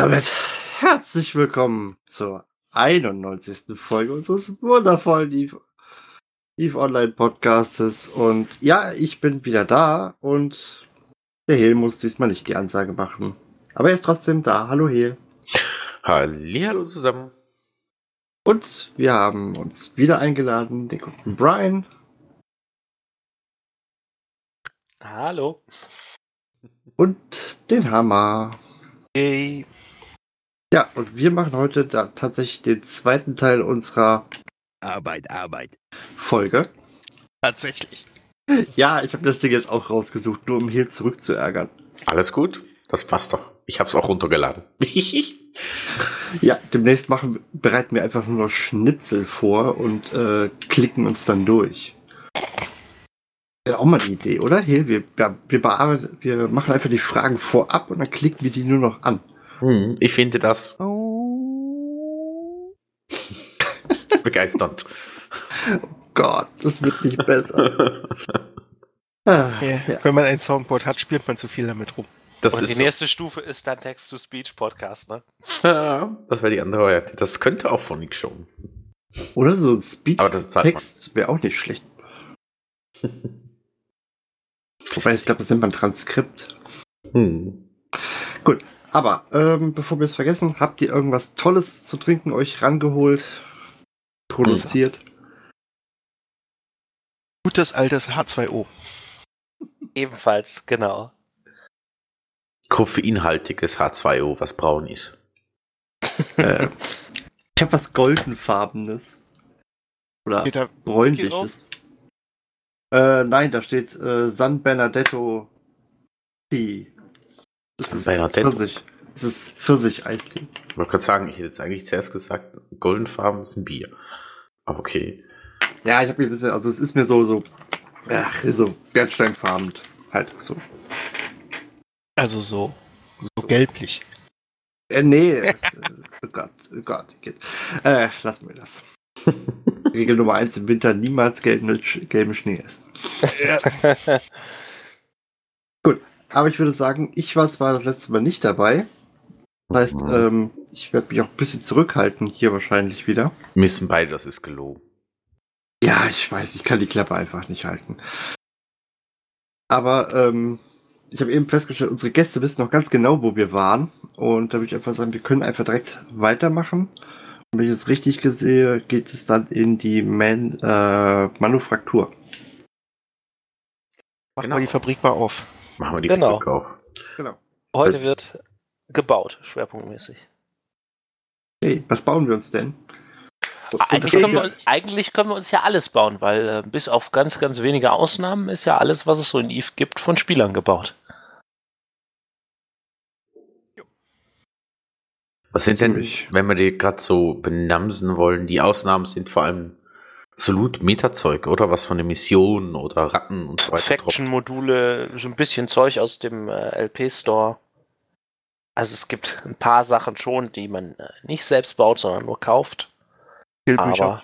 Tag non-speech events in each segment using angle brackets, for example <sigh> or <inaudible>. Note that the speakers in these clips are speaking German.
Damit herzlich willkommen zur 91. Folge unseres wundervollen Eve, Eve Online Podcastes. Und ja, ich bin wieder da und der Hel muss diesmal nicht die Ansage machen. Aber er ist trotzdem da. Hallo Hel. Hallo zusammen. Und wir haben uns wieder eingeladen, den guten Brian. Hallo. Und den Hammer. Hey. Ja, und wir machen heute da tatsächlich den zweiten Teil unserer Arbeit, Arbeit. Folge. Tatsächlich. Ja, ich habe das Ding jetzt auch rausgesucht, nur um hier zurückzuärgern. Alles gut? Das passt doch. Ich habe es auch runtergeladen. <laughs> ja, demnächst machen, bereiten wir einfach nur noch Schnipsel vor und äh, klicken uns dann durch. Ja, auch mal eine Idee, oder? Hier, wir, wir, wir, bearbeiten, wir machen einfach die Fragen vorab und dann klicken wir die nur noch an. Hm, ich finde das <laughs> begeisternd. Oh Gott, das wird nicht besser. ah, ja, ja. Wenn man ein Soundboard hat, spielt man zu viel damit rum. Das Und die so. nächste Stufe ist dann Text-to-Speech-Podcast, ne? Ja, das wäre die andere Variante. Das könnte auch von Nick schon. Oder so ein Speech-Text wäre auch nicht schlecht. Wobei, ich glaube, das nennt man Transkript. Hm. Gut, aber ähm, bevor wir es vergessen, habt ihr irgendwas Tolles zu trinken euch rangeholt, produziert? Gutes altes H2O. Ebenfalls, genau. Koffeinhaltiges H2O, was braun ist. äh, ich habe was goldenfarbenes. Oder bräunliches. Äh, nein, da steht äh, San Bernardetto Tea. Das ist Bernardetto? Pfirsich. Das ist Pfirsich-Eistee. Ich wollte gerade sagen, ich hätte jetzt eigentlich zuerst gesagt, goldenfarben ist ein Bier. Aber okay. Ja, ich habe mir ein bisschen, also es ist mir so, so, ach, so bernsteinfarben halt so. Also so, so gelblich. Äh, nee, <laughs> oh Gott, oh Gott. Äh, lassen wir das. <laughs> Regel Nummer eins im Winter niemals gelben, gelben Schnee essen. <laughs> Gut, aber ich würde sagen, ich war zwar das letzte Mal nicht dabei. Das heißt, mhm. ähm, ich werde mich auch ein bisschen zurückhalten, hier wahrscheinlich wieder. Missen beide, das ist gelogen. Ja, ich weiß, ich kann die Klappe einfach nicht halten. Aber ähm, ich habe eben festgestellt, unsere Gäste wissen noch ganz genau, wo wir waren. Und da würde ich einfach sagen, wir können einfach direkt weitermachen. Und wenn ich es richtig sehe, geht es dann in die Man äh, Manufaktur. Machen genau. wir die Fabrik mal auf. Machen wir die genau. Fabrik auf. Genau. Heute wird gebaut, schwerpunktmäßig. Hey, was bauen wir uns denn? Eigentlich können, wir, eigentlich können wir uns ja alles bauen, weil äh, bis auf ganz, ganz wenige Ausnahmen ist ja alles, was es so in Eve gibt, von Spielern gebaut. Was sind denn, wenn wir die gerade so benamsen wollen, die Ausnahmen sind vor allem absolut Metazeug, oder? Was von den Missionen oder Ratten und so weiter. Faction-Module, so ein bisschen Zeug aus dem äh, LP-Store. Also es gibt ein paar Sachen schon, die man äh, nicht selbst baut, sondern nur kauft. Aber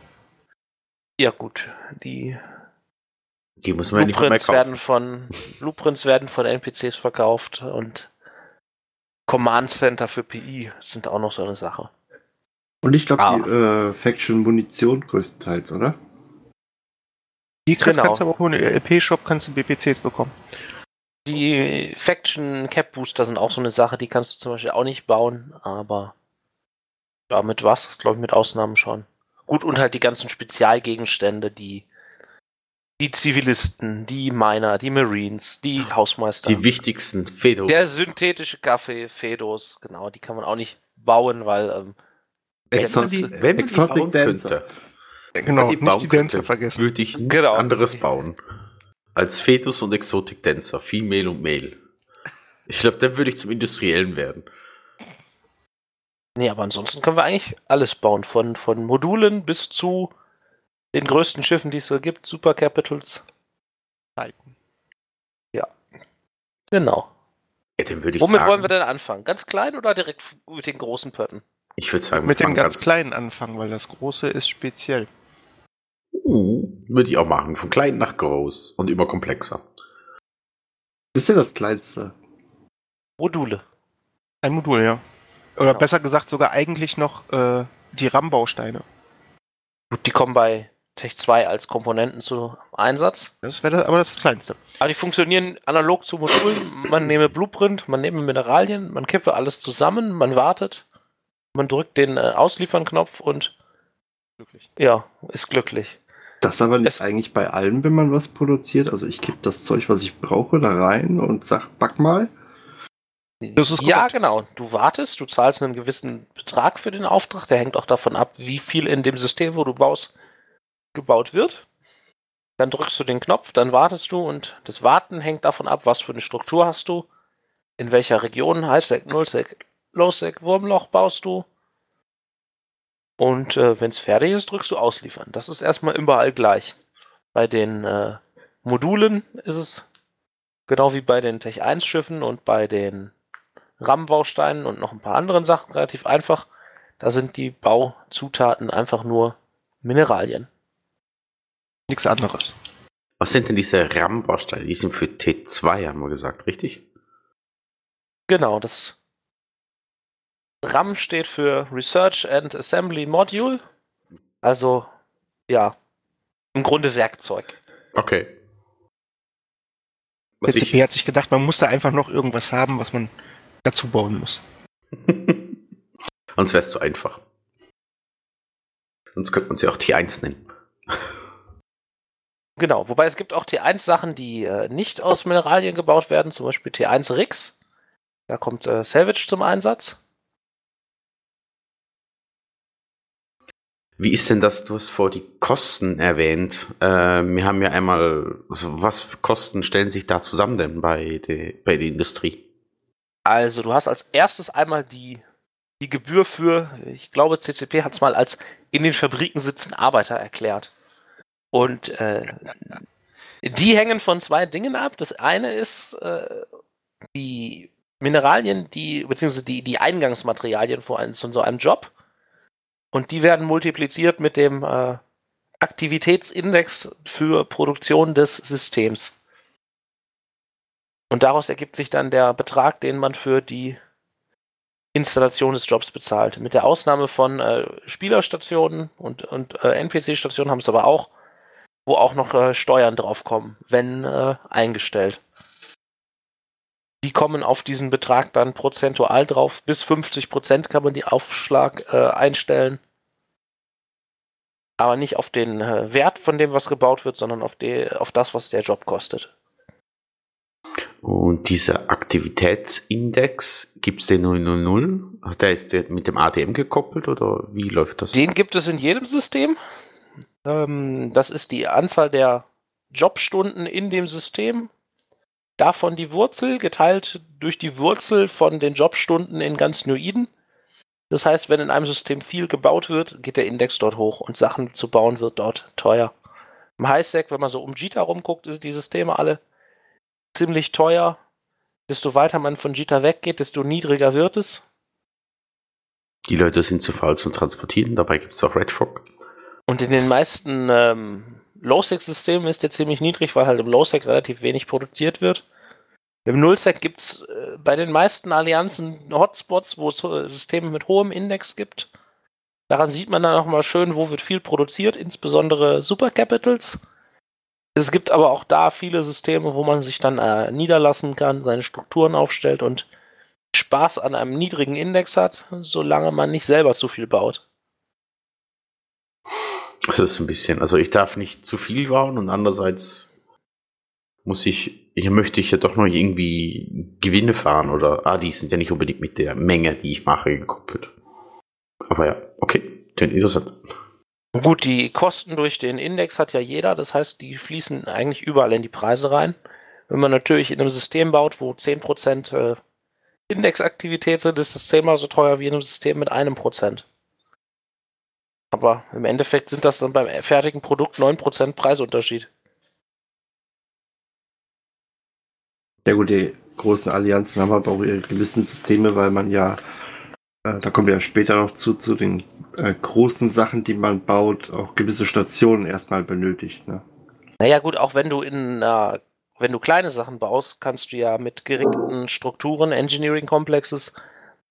ja gut, die die muss man Blueprints ja nicht mehr werden von Blueprints werden von NPCs verkauft und Command Center für PI sind auch noch so eine Sache. Und ich glaube, ah. die äh, Faction Munition größtenteils, oder? Die kriegst, genau. kannst du aber auch in LP-Shop kannst du BPCs bekommen. Die Faction Cap Booster sind auch so eine Sache, die kannst du zum Beispiel auch nicht bauen, aber damit was, glaube ich, mit Ausnahmen schon. Gut, und halt die ganzen Spezialgegenstände, die die Zivilisten, die Miner, die Marines, die Hausmeister. Die wichtigsten Fedos. Der synthetische Kaffee, Fedos, genau, die kann man auch nicht bauen, weil ähm, Exot die, wenn man die bauen könnte, genau, die nicht die Dancer vergessen. würde ich ein genau. anderes bauen. Als Fetus und Exotic Dancer, Female und Male. Ich glaube, dann würde ich zum Industriellen werden. Nee, aber ansonsten können wir eigentlich alles bauen. Von, von Modulen bis zu den größten Schiffen, die es so gibt, Super Capitals. Halten. Ja. Genau. Ja, dann würde ich Womit sagen, wollen wir denn anfangen? Ganz klein oder direkt mit den großen Pötten? Ich würde sagen, Mit dem fangen ganz kleinen anfangen, weil das große ist speziell. Würde ich auch machen. Von klein nach groß und immer komplexer. Das ist ja das Kleinste. Module. Ein Modul, ja. Oder Ja. besser gesagt sogar eigentlich noch äh, die RAM-Bausteine. Gut, die kommen bei Tech 2 als Komponenten zu Einsatz. Das wäre aber das Kleinste. Aber die funktionieren analog zu Modulen. Man nehme Blueprint, man nehme Mineralien, man kippe alles zusammen, man wartet, man drückt den äh, Ausliefern-Knopf und Glücklich. ja, ist glücklich. Das aber nicht Es- eigentlich bei allem, wenn man was produziert. Also ich kipp das Zeug, was ich brauche, da rein und sag, back mal. Das ist ja, genau. Du wartest, du zahlst einen gewissen Betrag für den Auftrag. Der hängt auch davon ab, wie viel in dem System, wo du baust, gebaut wird. Dann drückst du den Knopf, dann wartest du und das Warten hängt davon ab, was für eine Struktur hast du, in welcher Region, Highsec, Nullsec, Lowsec, Wurmloch baust du. Und äh, wenn es fertig ist, drückst du ausliefern. Das ist erstmal überall gleich. Bei den äh, Modulen ist es genau wie bei den Tech 1 Schiffen und bei den RAM-Bausteinen und noch ein paar anderen Sachen relativ einfach. Da sind die Bauzutaten einfach nur Mineralien. Nichts anderes. Was sind denn diese RAM-Bausteine? Die sind für T2, haben wir gesagt, richtig? Genau, das RAM steht für Research and Assembly Module. Also, ja, im Grunde Werkzeug. Okay. Was Der CP hat sich gedacht, man muss da einfach noch irgendwas haben, was man dazu bauen muss. <laughs> Sonst wär's zu einfach. Sonst könnte man sie auch T1 nennen. <laughs> Genau, wobei es gibt auch T1-Sachen, die äh, nicht aus Mineralien gebaut werden, zum Beispiel T1 Rix. Da kommt äh, Savage zum Einsatz. Wie ist denn das? Du hast vor die Kosten erwähnt. Äh, wir haben ja einmal, also was für Kosten stellen sich da zusammen denn bei, der bei der Industrie? Also, du hast als erstes einmal die, die Gebühr für, ich glaube, CCP hat es mal als in den Fabriken sitzen Arbeiter erklärt. Und äh, die hängen von zwei Dingen ab. Das eine ist äh, die Mineralien, die, beziehungsweise die, die Eingangsmaterialien von, einem, von so einem Job. Und die werden multipliziert mit dem äh, Aktivitätsindex für Produktion des Systems. Und daraus ergibt sich dann der Betrag, den man für die Installation des Jobs bezahlt. Mit der Ausnahme von äh, Spielerstationen und, und äh, NPC-Stationen haben es aber auch, wo auch noch äh, Steuern draufkommen, wenn äh, eingestellt. Die kommen auf diesen Betrag dann prozentual drauf. Bis 50 Prozent kann man die Aufschlag äh, einstellen. Aber nicht auf den äh, Wert von dem, was gebaut wird, sondern auf, die, auf das, was der Job kostet. Und dieser Aktivitätsindex, gibt es den 000? Ach, Der ist mit dem ADM gekoppelt oder wie läuft das? Den gibt es in jedem System. Ähm, das ist die Anzahl der Jobstunden in dem System. Davon die Wurzel geteilt durch die Wurzel von den Jobstunden in ganz Nuiden. Das heißt, wenn in einem System viel gebaut wird, geht der Index dort hoch und Sachen zu bauen wird dort teuer. Im Highsec, wenn man so um Jita rumguckt, sind die Systeme alle ziemlich teuer. Desto weiter man von Jita weggeht, desto niedriger wird es. Die Leute sind zu faul zum Transportieren, dabei gibt es auch Red Fog. Und in den meisten ähm, Low-Sec-Systemen ist der ziemlich niedrig, weil halt im Low-Sec relativ wenig produziert wird. Im Null-Sec gibt es äh, bei den meisten Allianzen Hotspots, wo es Systeme mit hohem Index gibt. Daran sieht man dann auch mal schön, wo wird viel produziert, insbesondere Super Capitals. Es gibt aber auch da viele Systeme, wo man sich dann äh, niederlassen kann, seine Strukturen aufstellt und Spaß an einem niedrigen Index hat, solange man nicht selber zu viel baut. Das ist ein bisschen, also ich darf nicht zu viel bauen und andererseits muss ich, hier möchte ich ja doch noch irgendwie Gewinne fahren oder, ah, die sind ja nicht unbedingt mit der Menge, die ich mache, gekoppelt. Aber ja, okay, klingt interessant. Gut, die Kosten durch den Index hat ja jeder, das heißt, die fließen eigentlich überall in die Preise rein. Wenn man natürlich in einem System baut, wo 10% äh, Indexaktivität sind, ist das zehnmal so teuer wie in einem System mit einem Prozent. Aber im Endeffekt sind das dann beim fertigen Produkt 9% Preisunterschied. Ja gut, die großen Allianzen haben aber auch ihre gewissen Systeme, weil man ja, äh, da kommen wir ja später noch zu, zu den äh, großen Sachen, die man baut, auch gewisse Stationen erstmal benötigt. Ne? Naja gut, auch wenn du in äh, wenn du kleine Sachen baust, kannst du ja mit geringten Strukturen, Engineering Complexes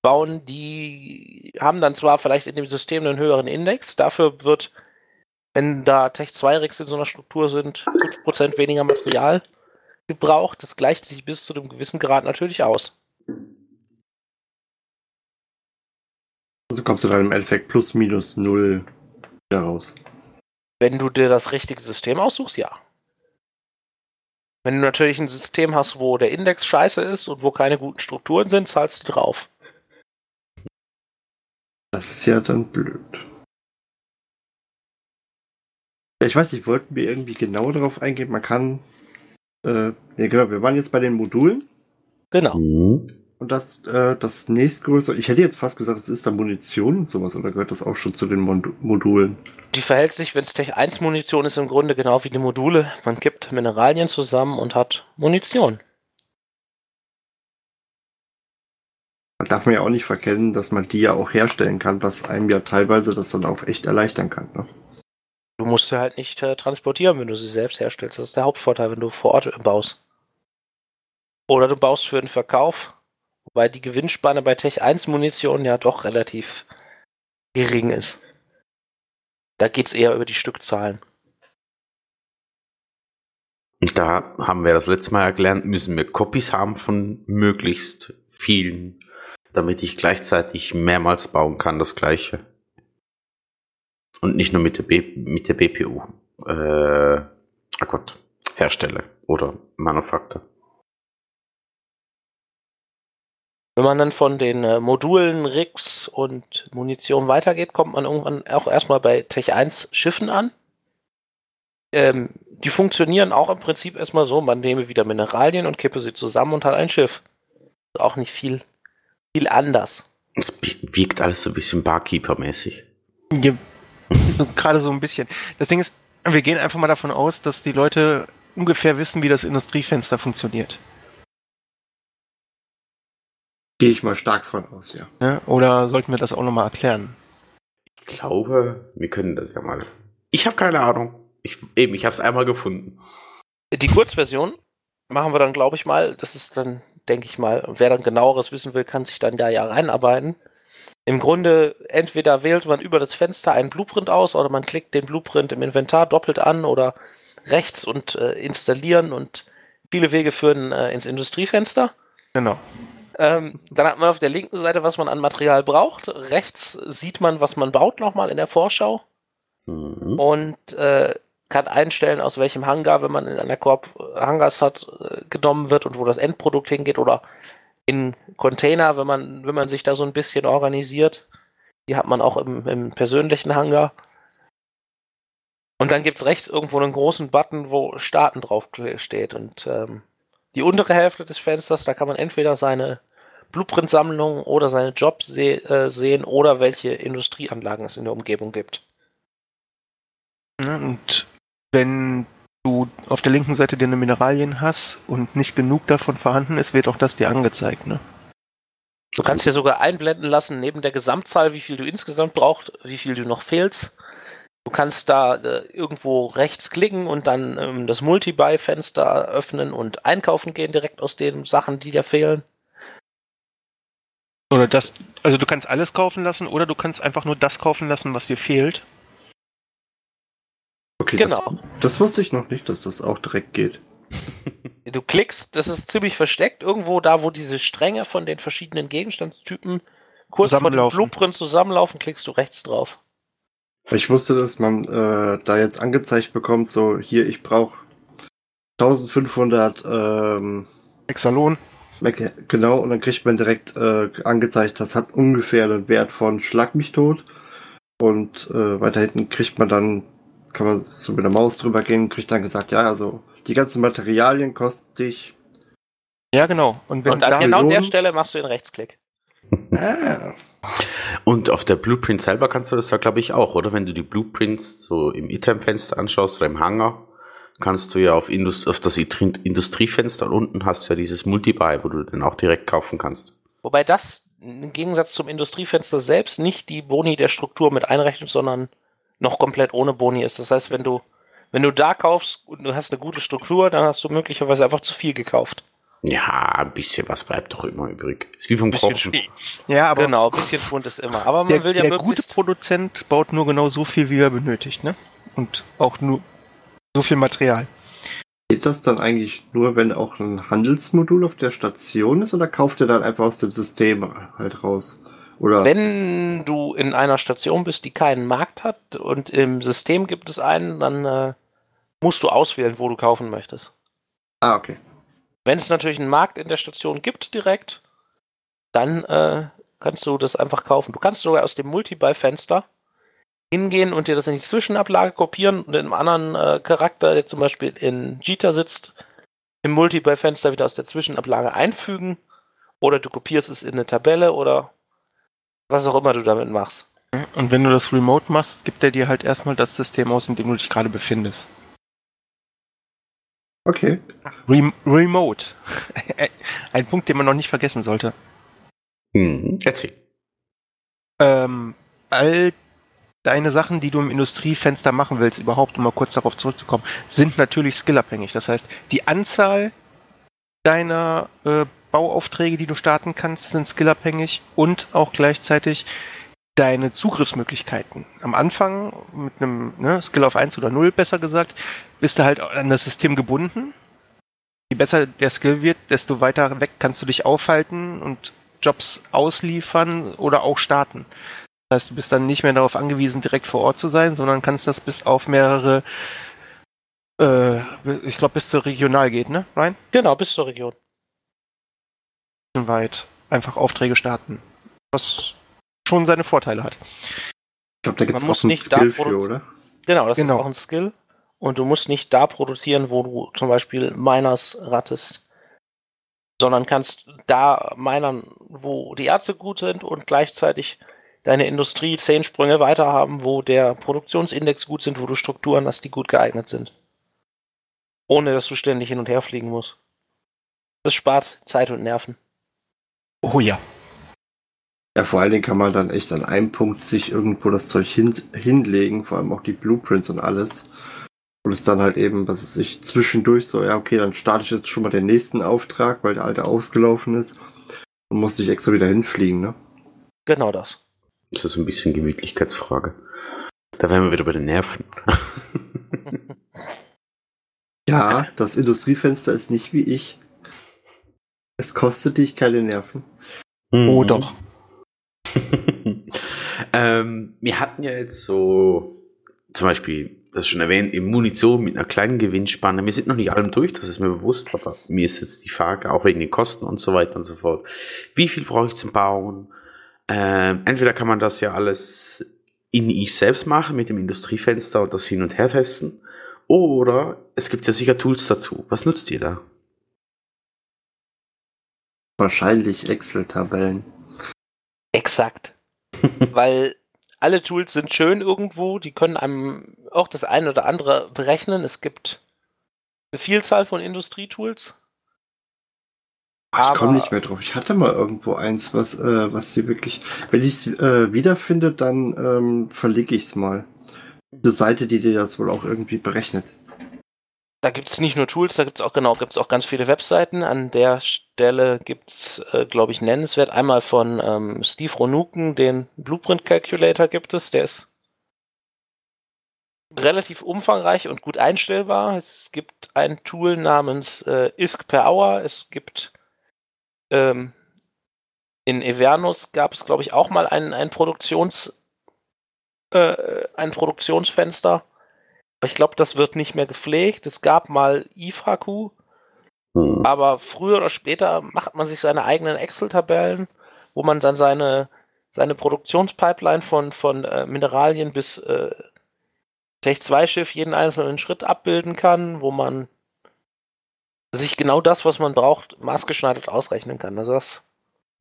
bauen, die haben dann zwar vielleicht in dem System einen höheren Index, dafür wird, wenn da Tech 2 Rigs in so einer Struktur sind, 5% weniger Material gebraucht. Das gleicht sich bis zu einem gewissen Grad natürlich aus. Also kommst du dann im Endeffekt plus minus null raus. Wenn du dir das richtige System aussuchst, ja. Wenn du natürlich ein System hast, wo der Index scheiße ist und wo keine guten Strukturen sind, zahlst du drauf. Das ist ja dann blöd. Ja, ich weiß nicht, wollten wir irgendwie genauer darauf eingehen? Man kann. Äh, ja, genau, wir waren jetzt bei den Modulen. Genau. Mhm. Und das, äh, das nächstgrößere, ich hätte jetzt fast gesagt, es ist da Munition und sowas, oder gehört das auch schon zu den Mod Modulen? Die verhält sich, wenn es Tech 1 Munition ist, im Grunde genau wie die Module. Man kippt Mineralien zusammen und hat Munition. Da darf man ja auch nicht verkennen, dass man die ja auch herstellen kann, was einem ja teilweise das dann auch echt erleichtern kann. Ne? Du musst sie halt nicht äh, transportieren, wenn du sie selbst herstellst. Das ist der Hauptvorteil, wenn du vor Ort baust. Oder du baust für den Verkauf, wobei die Gewinnspanne bei Tech 1 Munition ja doch relativ gering ist. Da geht es eher über die Stückzahlen. Und da haben wir das letzte Mal gelernt, müssen wir Copies haben von möglichst vielen damit ich gleichzeitig mehrmals bauen kann, das gleiche. Und nicht nur mit der, B mit der BPU, äh, oh Gott, herstelle oder manufaktur. Wenn man dann von den äh, Modulen, Rigs und Munition weitergeht, kommt man irgendwann auch erstmal bei Tech 1 Schiffen an. Ähm, die funktionieren auch im Prinzip erstmal so, man nehme wieder Mineralien und kippe sie zusammen und hat ein Schiff. Auch nicht viel viel anders. Es wirkt alles so ein bisschen Barkeeper-mäßig. Ja, <laughs> gerade so ein bisschen. Das Ding ist, wir gehen einfach mal davon aus, dass die Leute ungefähr wissen, wie das Industriefenster funktioniert. Gehe ich mal stark von aus, ja. ja oder sollten wir das auch nochmal erklären? Ich glaube, wir können das ja mal. Ich habe keine Ahnung. Ich, eben, ich habe es einmal gefunden. Die Kurzversion machen wir dann, glaube ich mal. Das ist dann denke ich mal. Und wer dann genaueres wissen will, kann sich dann da ja reinarbeiten. Im Grunde, entweder wählt man über das Fenster einen Blueprint aus oder man klickt den Blueprint im Inventar doppelt an oder rechts und äh, installieren und viele Wege führen äh, ins Industriefenster. Genau. Ähm, dann hat man auf der linken Seite, was man an Material braucht. Rechts sieht man, was man baut nochmal in der Vorschau. Mhm. Und äh, kann einstellen, aus welchem Hangar, wenn man in einer Korb äh, Hangars hat, äh, genommen wird und wo das Endprodukt hingeht oder in Container, wenn man, wenn man sich da so ein bisschen organisiert. Die hat man auch im, im persönlichen Hangar. Und dann gibt es rechts irgendwo einen großen Button, wo Starten drauf steht. Und ähm, die untere Hälfte des Fensters, da kann man entweder seine Blueprint-Sammlung oder seine Jobs se äh, sehen oder welche Industrieanlagen es in der Umgebung gibt. Und wenn du auf der linken Seite deine Mineralien hast und nicht genug davon vorhanden ist, wird auch das dir angezeigt, ne? Du kannst dir sogar einblenden lassen, neben der Gesamtzahl, wie viel du insgesamt brauchst, wie viel du noch fehlst. Du kannst da äh, irgendwo rechts klicken und dann ähm, das Multi-Buy-Fenster öffnen und einkaufen gehen direkt aus den Sachen, die dir fehlen. Oder das, also du kannst alles kaufen lassen oder du kannst einfach nur das kaufen lassen, was dir fehlt. Okay, genau. Das, das, wusste ich noch nicht, dass das auch direkt geht. <laughs> Du klickst, das ist ziemlich versteckt, irgendwo da, wo diese Stränge von den verschiedenen Gegenstandstypen kurz vor dem Blueprint zusammenlaufen, klickst du rechts drauf. Ich wusste, dass man äh, da jetzt angezeigt bekommt, so hier, ich brauche 1500 ähm, Exalon. Genau, und dann kriegt man direkt äh, angezeigt, das hat ungefähr den Wert von Schlag mich tot. Und äh, weiter hinten kriegt man dann kann man so mit der Maus drüber gehen, kriegt dann gesagt, ja, also die ganzen Materialien kosten dich Ja, genau. Und wenn Und an da, genau der? Stelle machst du den Rechtsklick. Ah, Und auf der Blueprint selber kannst du das ja, glaube ich, auch, oder? Wenn du die Blueprints so im Item-Fenster anschaust oder im Hangar, kannst du ja auf, Indus auf das Industrie- Industriefenster unten hast du ja dieses Multi-Buy, wo du den auch direkt kaufen kannst. Wobei das im Gegensatz zum Industriefenster selbst nicht die Boni der Struktur mit einrechnet, sondern noch komplett ohne Boni ist. Das heißt, wenn du, wenn du da kaufst und du hast eine gute Struktur, dann hast du möglicherweise einfach zu viel gekauft. Ja, ein bisschen was bleibt doch immer übrig. Ist wie beim Bisschen Kochen. ja, aber genau, ein bisschen Pfund ist immer. Aber man der, will ja der gute. Produzent baut nur genau so viel, wie er benötigt, ne? Und auch nur so viel Material. Geht das dann eigentlich nur, wenn auch ein Handelsmodul auf der Station ist oder kauft ihr dann einfach aus dem System halt raus? Oder Wenn du in einer Station bist, die keinen Markt hat und im System gibt es einen, dann äh, musst du auswählen, wo du kaufen möchtest. Ah, okay. Wenn es natürlich einen Markt in der Station gibt direkt, dann äh, kannst du das einfach kaufen. Du kannst sogar aus dem Multi-Buy-Fenster hingehen und dir das in die Zwischenablage kopieren und in einem anderen äh, Charakter, der zum Beispiel in Jita sitzt, im Multi-Buy-Fenster wieder aus der Zwischenablage einfügen. Oder du kopierst es in eine Tabelle oder was auch immer du damit machst. Und wenn du das remote machst, gibt er dir halt erstmal das System aus, in dem du dich gerade befindest. Okay. Rem remote. <laughs> Ein Punkt, den man noch nicht vergessen sollte. Mhm. Erzähl. Ähm, all deine Sachen, die du im Industriefenster machen willst, überhaupt, um mal kurz darauf zurückzukommen, sind natürlich skillabhängig. Das heißt, die Anzahl deiner äh, Bauaufträge, die du starten kannst, sind skillabhängig und auch gleichzeitig deine Zugriffsmöglichkeiten. Am Anfang mit einem ne, Skill auf 1 oder 0, besser gesagt, bist du halt an das System gebunden. Je besser der Skill wird, desto weiter weg kannst du dich aufhalten und Jobs ausliefern oder auch starten. Das heißt, du bist dann nicht mehr darauf angewiesen, direkt vor Ort zu sein, sondern kannst das bis auf mehrere, äh, ich glaube, bis zur Regional geht, ne, Ryan? Genau, bis zur Region. Weit einfach Aufträge starten. Was schon seine Vorteile hat. Ich glaube, da gibt es Man muss auch einen nicht da Skill für, oder? Genau, das Genau. ist auch ein Skill. Und du musst nicht da produzieren, wo du zum Beispiel Miners rattest, sondern kannst da minern, wo die Ärzte gut sind und gleichzeitig deine Industrie zehn Sprünge weiter haben, wo der Produktionsindex gut sind, wo du Strukturen hast, die gut geeignet sind. Ohne dass du ständig hin und her fliegen musst. Das spart Zeit und Nerven. Oh ja. Ja, vor allen Dingen kann man dann echt an einem Punkt sich irgendwo das Zeug hin, hinlegen, vor allem auch die Blueprints und alles. Und es dann halt eben, was weiß ich, zwischendurch so, ja, okay, dann starte ich jetzt schon mal den nächsten Auftrag, weil der alte ausgelaufen ist. Und muss ich extra wieder hinfliegen, ne? Genau das. Das ist ein bisschen Gemütlichkeitsfrage. Da wären wir wieder bei den Nerven. <laughs> Ja, das Industriefenster ist nicht wie ich. Es kostet dich keine Nerven. Oh Mhm. doch. <laughs> ähm, wir hatten ja jetzt so, zum Beispiel, das schon erwähnt, in Munition mit einer kleinen Gewinnspanne. Wir sind noch nicht allem durch, das ist mir bewusst, aber mir ist jetzt die Frage, auch wegen den Kosten und so weiter und so fort. Wie viel brauche ich zum Bauen? Ähm, entweder kann man das ja alles in Eve selbst machen mit dem Industriefenster und das hin und her testen. Oder es gibt ja sicher Tools dazu. Was nutzt ihr da? Wahrscheinlich Excel-Tabellen. Exakt. <laughs> Weil alle Tools sind schön irgendwo, die können einem auch das eine oder andere berechnen. Es gibt eine Vielzahl von Industrietools. Ich komme nicht mehr drauf. Ich hatte mal irgendwo eins, was, äh, was sie wirklich. Wenn ich es äh, wiederfinde, dann ähm, verlinke ich es mal. Eine Seite, die dir das wohl auch irgendwie berechnet. Da gibt es nicht nur Tools, da gibt es auch genau, gibt auch ganz viele Webseiten. An der Stelle gibt es, äh, glaube ich, nennenswert einmal von ähm, Steve Ronuken, den Blueprint Calculator gibt es, der ist relativ umfangreich und gut einstellbar. Es gibt ein Tool namens äh, ISK per Hour. Es gibt ähm, in Evernus gab es, glaube ich, auch mal ein, ein Produktions äh, ein Produktionsfenster. Aber ich glaube, das wird nicht mehr gepflegt. Es gab mal IFAQ, Hm. aber früher oder später macht man sich seine eigenen Excel-Tabellen, wo man dann seine, seine Produktionspipeline von, von äh, Mineralien bis äh, Tech 2 Schiff jeden einzelnen Schritt abbilden kann, wo man sich genau das, was man braucht, maßgeschneidert ausrechnen kann. Also das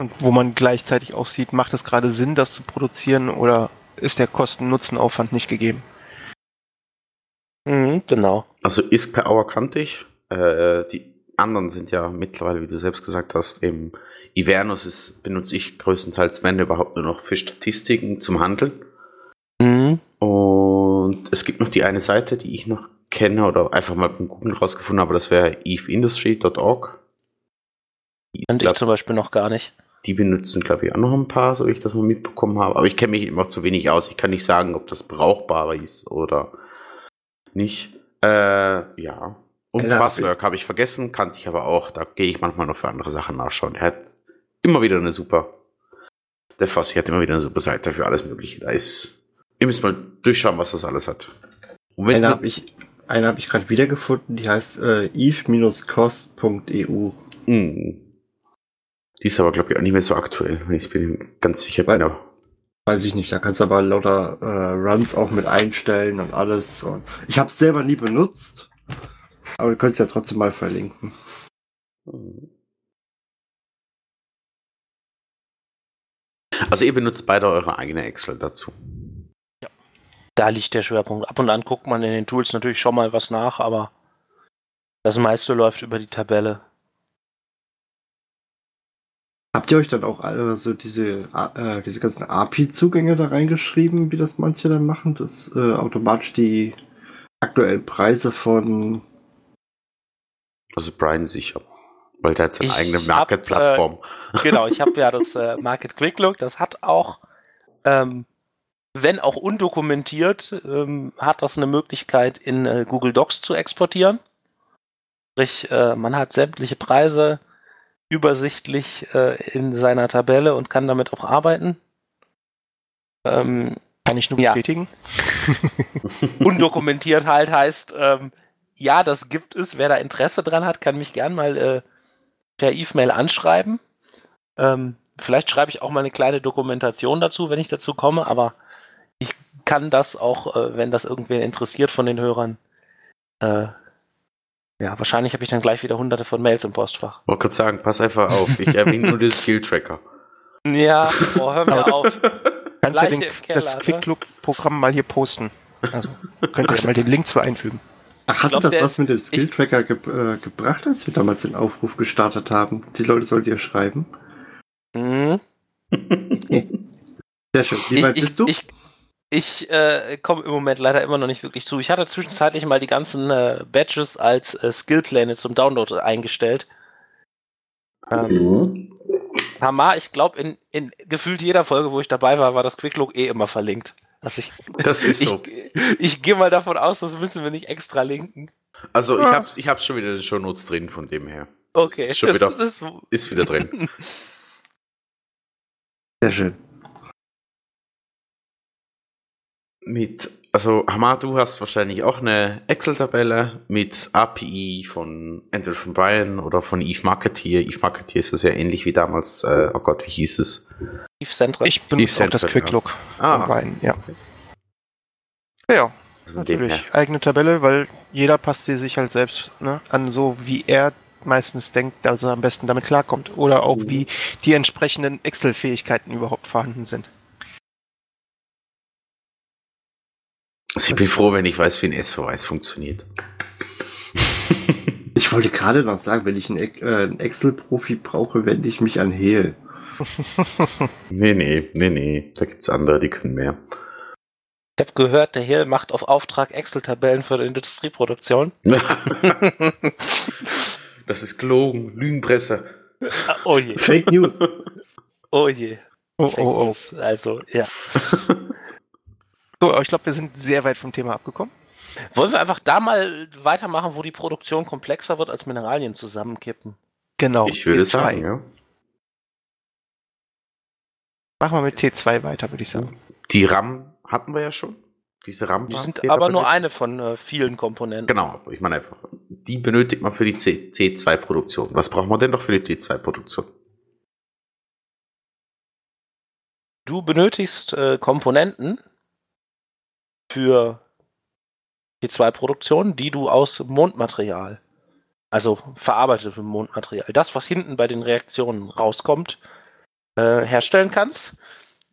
Und wo man gleichzeitig auch sieht, macht es gerade Sinn, das zu produzieren oder ist der Kosten-Nutzen-Aufwand nicht gegeben? Mhm, genau. Also ist per Hour kannte ich. Äh, die anderen sind ja mittlerweile, wie du selbst gesagt hast, eben Ivernus ist, benutze ich größtenteils, wenn überhaupt nur noch für Statistiken zum Handeln. Mhm. Und es gibt noch die eine Seite, die ich noch kenne oder einfach mal beim Google rausgefunden habe, das wäre eveindustry.org. Kannte ich zum Beispiel noch gar nicht. die benutzen, glaube ich, auch noch ein paar, so wie ich das mal mitbekommen habe. Aber ich kenne mich immer zu wenig aus. Ich kann nicht sagen, ob das brauchbar ist oder nicht. Äh, ja. Und Ja, Buzzwork habe ich vergessen, kannte ich aber auch. Da gehe ich manchmal noch für andere Sachen nachschauen. Er hat immer wieder eine super. Der Fossi hat immer wieder eine super Seite für alles Mögliche. Da ist. Ihr müsst mal durchschauen, was das alles hat. Und wenn's Eine habe ich, eine hab ich gerade wiedergefunden, die heißt äh, eve-cost.eu. Hm. Die ist aber, glaube ich, auch nicht mehr so aktuell, wenn ich bin ganz sicher Weil- bin. Weiß ich nicht, da kannst du aber lauter äh, Runs auch mit einstellen und alles. Und ich habe es selber nie benutzt, aber wir können es ja trotzdem mal verlinken. Also ihr benutzt beide eure eigene Excel dazu. Da liegt der Schwerpunkt. Ab und an guckt man in den Tools natürlich schon mal was nach, aber das meiste läuft über die Tabelle. Habt ihr euch dann auch äh, so diese, äh, diese ganzen API-Zugänge da reingeschrieben, wie das manche dann machen, dass äh, automatisch die aktuellen Preise von Also Brian sicher. Weil der hat seine Ich eigene Market-Plattform. Genau, ich habe ja das äh, Market Quick Look, das hat auch, ähm, wenn auch undokumentiert, ähm, hat das eine Möglichkeit in äh, Google Docs zu exportieren. Sprich, äh, man hat sämtliche Preise übersichtlich äh, in seiner Tabelle und kann damit auch arbeiten. Ähm, Kann ich nur Ja. bestätigen. <laughs> <laughs> undokumentiert halt heißt, ähm, ja, das gibt es. Wer da Interesse dran hat, kann mich gern mal äh, per E-Mail anschreiben. Ähm, vielleicht schreibe ich auch mal eine kleine Dokumentation dazu, wenn ich dazu komme, aber ich kann das auch, äh, wenn das irgendwen interessiert von den Hörern. Äh, ja, wahrscheinlich habe ich dann gleich wieder hunderte von Mails im Postfach. Wollte gerade sagen, pass einfach auf. Ich erwähne nur den Skill-Tracker. Ja, oh, hör mir auf. <laughs> Kannst ja den, im Keller, das ne? Quick-Look-Programm mal hier posten. Also könnt ihr ja mal den Link zu einfügen. Ach, hatte glaub, das was mit dem Skill-Tracker ge äh, gebracht, als wir damals den Aufruf gestartet haben? Die Leute sollt ihr schreiben. Hm. <laughs> Sehr schön. Wie weit ich, bist du? Ich, ich äh, komme im Moment leider immer noch nicht wirklich zu. Ich hatte zwischenzeitlich mal die ganzen äh, Badges als äh, Skillpläne zum Download eingestellt. Ähm, Hammer, ich glaube, in, in gefühlt jeder Folge, wo ich dabei war, war das Quicklook eh immer verlinkt. Also ich, Das ist so. ich, ich gehe mal davon aus, das müssen wir nicht extra linken. Also ich hab's, ich hab's schon wieder in den Shownotes drin, von dem her. Okay, ist schon <laughs> wieder- ist, Ist wieder drin. <laughs> Sehr schön. Mit, also Hamad, du hast wahrscheinlich auch eine Excel-Tabelle mit API von entweder von Brian oder von Eve Marketeer. Eve Marketeer ist ja sehr ähnlich wie damals, äh, oh Gott, wie hieß es? Eve Central. Ich benutze auch das Central, Quick-Look von Ah, Brian, ja. Ja, also von dem her. natürlich. Eigene Tabelle, weil jeder passt sie sich halt selbst ne, an, so wie er meistens denkt, dass er am besten damit klarkommt. Oder auch Mhm. wie die entsprechenden Excel-Fähigkeiten überhaupt vorhanden sind. Also ich bin froh, wenn ich weiß, wie ein S-Verweis funktioniert. <laughs> Ich wollte gerade noch sagen, wenn ich einen, äh, einen Excel-Profi brauche, wende ich mich an Hehl. <laughs> nee, nee, nee, nee. Da gibt's andere, die können mehr. Ich habe gehört, der Hill macht auf Auftrag Excel-Tabellen für die Industrieproduktion. <laughs> das ist gelogen. Lügenpresse. oh je, Fake News. oh je. Oh, Fake oh, oh. News. Also, ja. So, aber ich glaube, wir sind sehr weit vom Thema abgekommen. Wollen wir einfach da mal weitermachen, wo die Produktion komplexer wird als Mineralien zusammenkippen? Genau. Ich würde T2. sagen, ja. Machen wir mit T2 weiter, würde ich sagen. Die RAM hatten wir ja schon. Diese RAM. Die sind aber nur eine von äh, vielen Komponenten. Genau, ich meine einfach, die benötigt man für die C C2-Produktion. Was braucht man denn noch für die C2-Produktion? Du benötigst äh, Komponenten für die zwei Produktionen, die du aus Mondmaterial Also verarbeitete Mondmaterial. Das, was hinten bei den Reaktionen rauskommt, äh, herstellen kannst.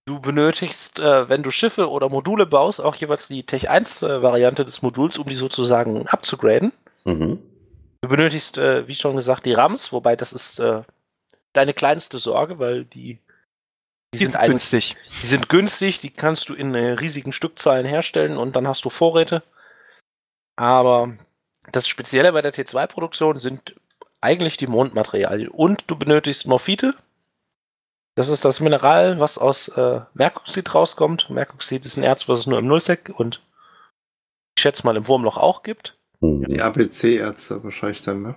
Du benötigst, äh, wenn du Schiffe oder Module baust, auch jeweils die Tech 1-Variante des Moduls, um die sozusagen abzugraden. Mhm. Du benötigst, äh, wie schon gesagt, die RAMs, wobei das ist äh, deine kleinste Sorge, weil die, die, sind, günstig. die sind günstig, die kannst du in äh, riesigen Stückzahlen herstellen und dann hast du Vorräte. Aber das Spezielle bei der T2-Produktion sind eigentlich die Mondmaterialien. Und du benötigst Morphite. Das ist das Mineral, was aus äh, Merkoxid rauskommt. Merkoxid ist ein Erz, was es nur im Nullsec und ich schätze mal im Wurmloch auch gibt. Mhm. Die ABC-Ärzte wahrscheinlich dann, ne?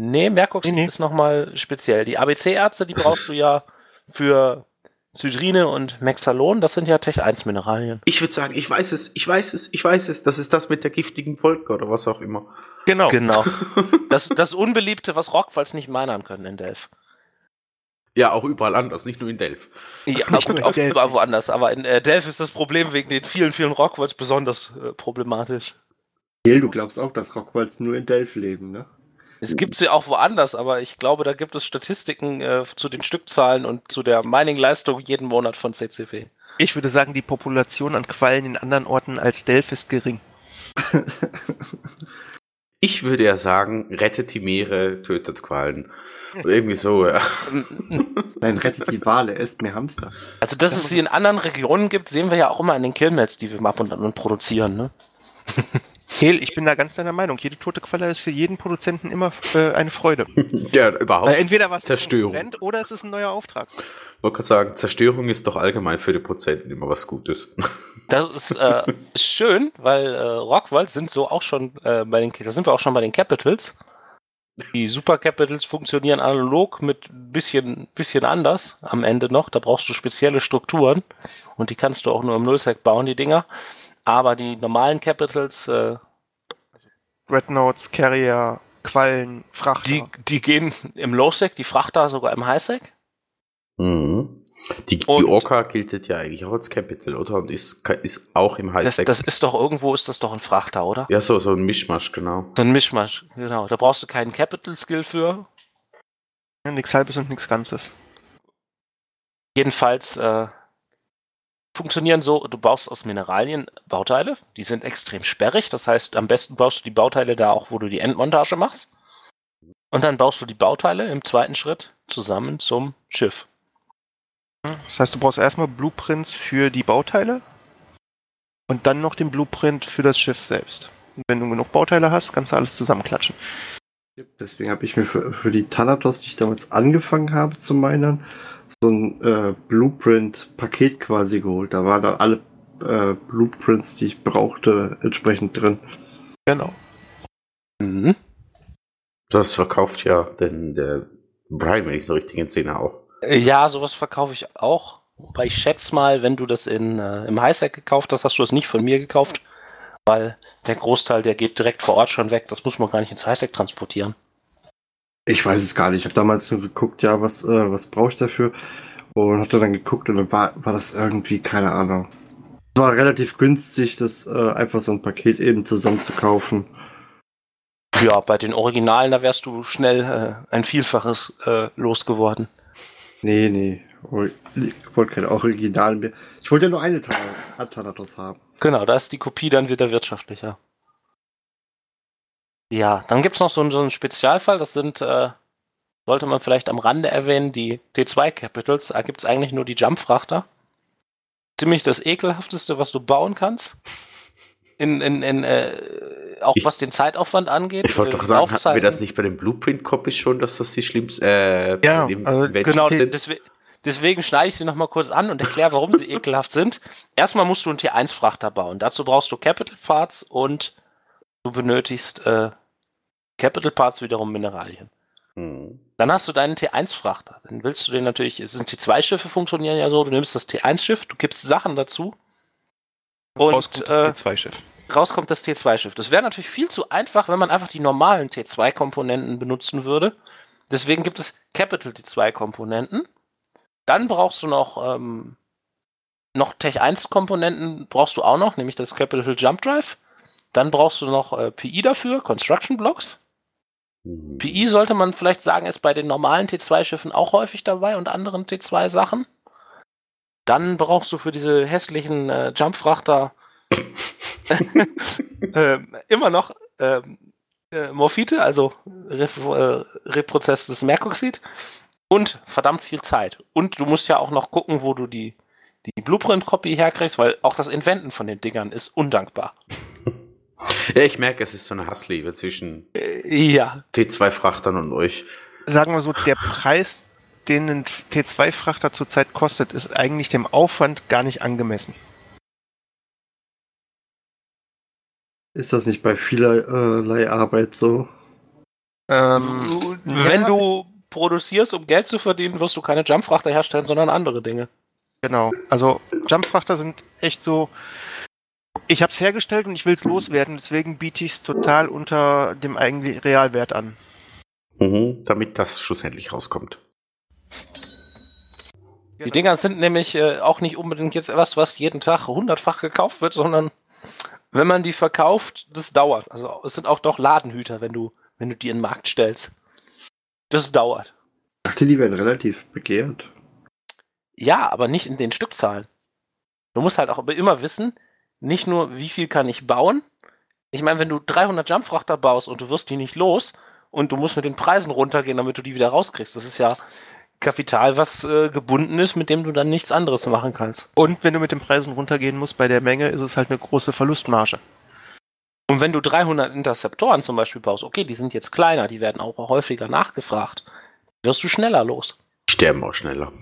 Nee, Merkoxid Nee, nee. ist nochmal speziell. Die ABC-Ärzte, die brauchst du ja für Cydrine und Mexalon. Das sind ja Tech 1 Mineralien. Ich würde sagen, ich weiß es, ich weiß es, ich weiß es. Das ist das mit der giftigen Wolke oder was auch immer. Genau. Genau. <laughs> Das, das Unbeliebte, was Rockwalls nicht minern können in Delph. Ja, auch überall anders, nicht nur in Delph. Ja, Nicht gut, nur in auch Delph. überall woanders. Aber in äh, Delph ist das Problem wegen den vielen, vielen Rockwalls besonders äh, problematisch. Gil, du glaubst auch, dass Rockwalds nur in Delph leben, ne? Es gibt sie auch woanders, aber ich glaube, da gibt es Statistiken äh, zu den Stückzahlen und zu der Mining-Leistung jeden Monat von CCP. Ich würde sagen, die Population an Quallen in anderen Orten als Delph ist gering. <laughs> Ich würde ja sagen, rettet die Meere, tötet Qualen. Oder irgendwie so, ja. <laughs> Nein, rettet die Wale, esst mehr Hamster. Also, dass es sie in anderen Regionen gibt, sehen wir ja auch immer in den Killmats, die wir ab und an produzieren. Ne? <laughs> Kehl, ich bin da ganz deiner Meinung. Jede tote Qualle ist für jeden Produzenten immer äh, eine Freude. <laughs> ja, überhaupt. Weil entweder was Zerstörung. brennt oder es ist ein neuer Auftrag. Ich wollte gerade sagen, Zerstörung ist doch allgemein für die Prozenten immer was Gutes. <laughs> Das ist äh, schön, weil äh, Rockwald sind so auch schon äh, bei den, da sind wir auch schon bei den Capitals. Die Super Capitals funktionieren analog mit ein bisschen, bisschen anders am Ende noch. Da brauchst du spezielle Strukturen und die kannst du auch nur im Nullsec bauen, die Dinger. Aber die normalen Capitals, äh, Dreadnoughts, Carrier, Quallen, Frachter. die, die gehen im Low-Sec, die Frachter sogar im High-Sec. Mhm. Die, die Und- Orca gilt ja eigentlich auch als Capital, oder? Und ist, ist auch im Das, Highsec. das ist doch irgendwo, ist das doch ein Frachter, oder? ja, so, so ein Mischmasch, genau. So ein Mischmasch, genau. Da brauchst du keinen Capital-Skill für. Ja, nix halbes und nix Ganzes. Jedenfalls äh, funktionieren so, du baust aus Mineralien Bauteile, die sind extrem sperrig, das heißt, am besten baust du die Bauteile da auch, wo du die Endmontage machst. Und dann baust du die Bauteile im zweiten Schritt zusammen zum Schiff. Das heißt, du brauchst erstmal Blueprints für die Bauteile und dann noch den Blueprint für das Schiff selbst. Und wenn du genug Bauteile hast, kannst du alles zusammenklatschen. Deswegen habe ich mir für, für die Thanatos, die ich damals angefangen habe zu minern, so ein äh, Blueprint-Paket quasi geholt. Da waren dann alle äh, Blueprints, die ich brauchte, entsprechend drin. Genau. Mhm. Das verkauft ja denn der Brian, wenn ich so richtig entsinne, auch. Äh, Ja, sowas verkaufe ich auch. Wobei ich schätze mal, wenn du das in, äh, im Highsec gekauft hast, hast du das nicht von mir gekauft. Weil der Großteil, der geht direkt vor Ort schon weg. Das muss man gar nicht ins Highsec transportieren. Ich weiß es gar nicht. Ich habe damals nur geguckt, ja, was, äh, was brauche ich dafür? Und hatte dann geguckt und dann war, war das irgendwie, keine Ahnung. Es war relativ günstig, das äh, einfach so ein Paket eben zusammen zu kaufen. Ja, bei den Originalen, da wärst du schnell äh, ein Vielfaches äh, losgeworden. Nee, nee. Ich wollte kein Original mehr. Ich wollte ja nur eine Thana- Thanatos haben. Genau, da ist die Kopie dann wieder wirtschaftlicher. Ja, dann gibt's noch so, einen- so einen Spezialfall, das sind, äh, sollte man vielleicht am Rande erwähnen, die T2 Capitals. Da gibt's eigentlich nur die Jumpfrachter. Ziemlich das ekelhafteste, was du bauen kannst. In, in, in, äh, auch Ich- was den Zeitaufwand angeht. Ich wollte äh, doch sagen, hatten wir Laufzeiten. das nicht bei den Blueprint-Copies schon, dass das die schlimmsten, äh, Ja, dem- also Genau, sind? deswe deswegen schneide ich sie nochmal kurz an und erkläre, warum sie <laughs> ekelhaft sind. Erstmal musst du einen T1-Frachter bauen. Dazu brauchst du Capital Parts und du benötigst äh, Capital Parts wiederum Mineralien. Hm. Dann hast du deinen T1-Frachter. Dann willst du den natürlich, es sind T2-Schiffe funktionieren ja so, du nimmst das T1-Schiff, du gibst Sachen dazu und Rauskommt äh, das T2-Schiff. raus kommt das T2-Schiff. Das wäre natürlich viel zu einfach, wenn man einfach die normalen T2-Komponenten benutzen würde. Deswegen gibt es Capital T2-Komponenten. Dann brauchst du noch, ähm, noch Tech 1-Komponenten, brauchst du auch noch, nämlich das Capital Jump Drive. Dann brauchst du noch äh, PI dafür, Construction Blocks. Hm. PI sollte man vielleicht sagen, ist bei den normalen T2-Schiffen auch häufig dabei und anderen T2-Sachen. Dann brauchst du für diese hässlichen äh, Jumpfrachter <laughs> ähm, immer noch ähm, äh, Morphite, also Re äh, reprozesstes Merkoxid und verdammt viel Zeit. Und du musst ja auch noch gucken, wo du die, die Blueprint-Copy herkriegst, weil auch das Inventen von den Dingern ist undankbar. Ja, ich merke, es ist so eine Hassliebe zwischen Äh, ja. T2-Frachtern und euch. Sagen wir so, der Preis, den ein T2-Frachter zurzeit kostet, ist eigentlich dem Aufwand gar nicht angemessen. Ist das nicht bei vielerlei Arbeit so? Ähm, Wenn ja, du produzierst, um Geld zu verdienen, wirst du keine Jumpfrachter herstellen, sondern andere Dinge. Genau. Also Jumpfrachter sind echt so. Ich habe es hergestellt und ich will es loswerden, deswegen biete ich es total unter dem eigentlichen Realwert an. Mhm, damit das schlussendlich rauskommt. Die Dinger sind nämlich äh, auch nicht unbedingt jetzt etwas, was jeden Tag hundertfach gekauft wird, sondern wenn man die verkauft, das dauert. Also es sind auch doch Ladenhüter, wenn du, wenn du die in den Markt stellst. Das dauert. Ich dachte, die werden relativ begehrt. Ja, aber nicht in den Stückzahlen. Du musst halt auch immer wissen, nicht nur, wie viel kann ich bauen. Ich meine, wenn du 300 Jumpfrachter baust und du wirst die nicht los und du musst mit den Preisen runtergehen, damit du die wieder rauskriegst, das ist ja Kapital, was äh, gebunden ist, mit dem du dann nichts anderes machen kannst. Und wenn du mit den Preisen runtergehen musst bei der Menge, ist es halt eine große Verlustmarge. Und wenn du 300 Interceptoren zum Beispiel baust, okay, die sind jetzt kleiner, die werden auch häufiger nachgefragt, wirst du schneller los. Sterben auch schneller.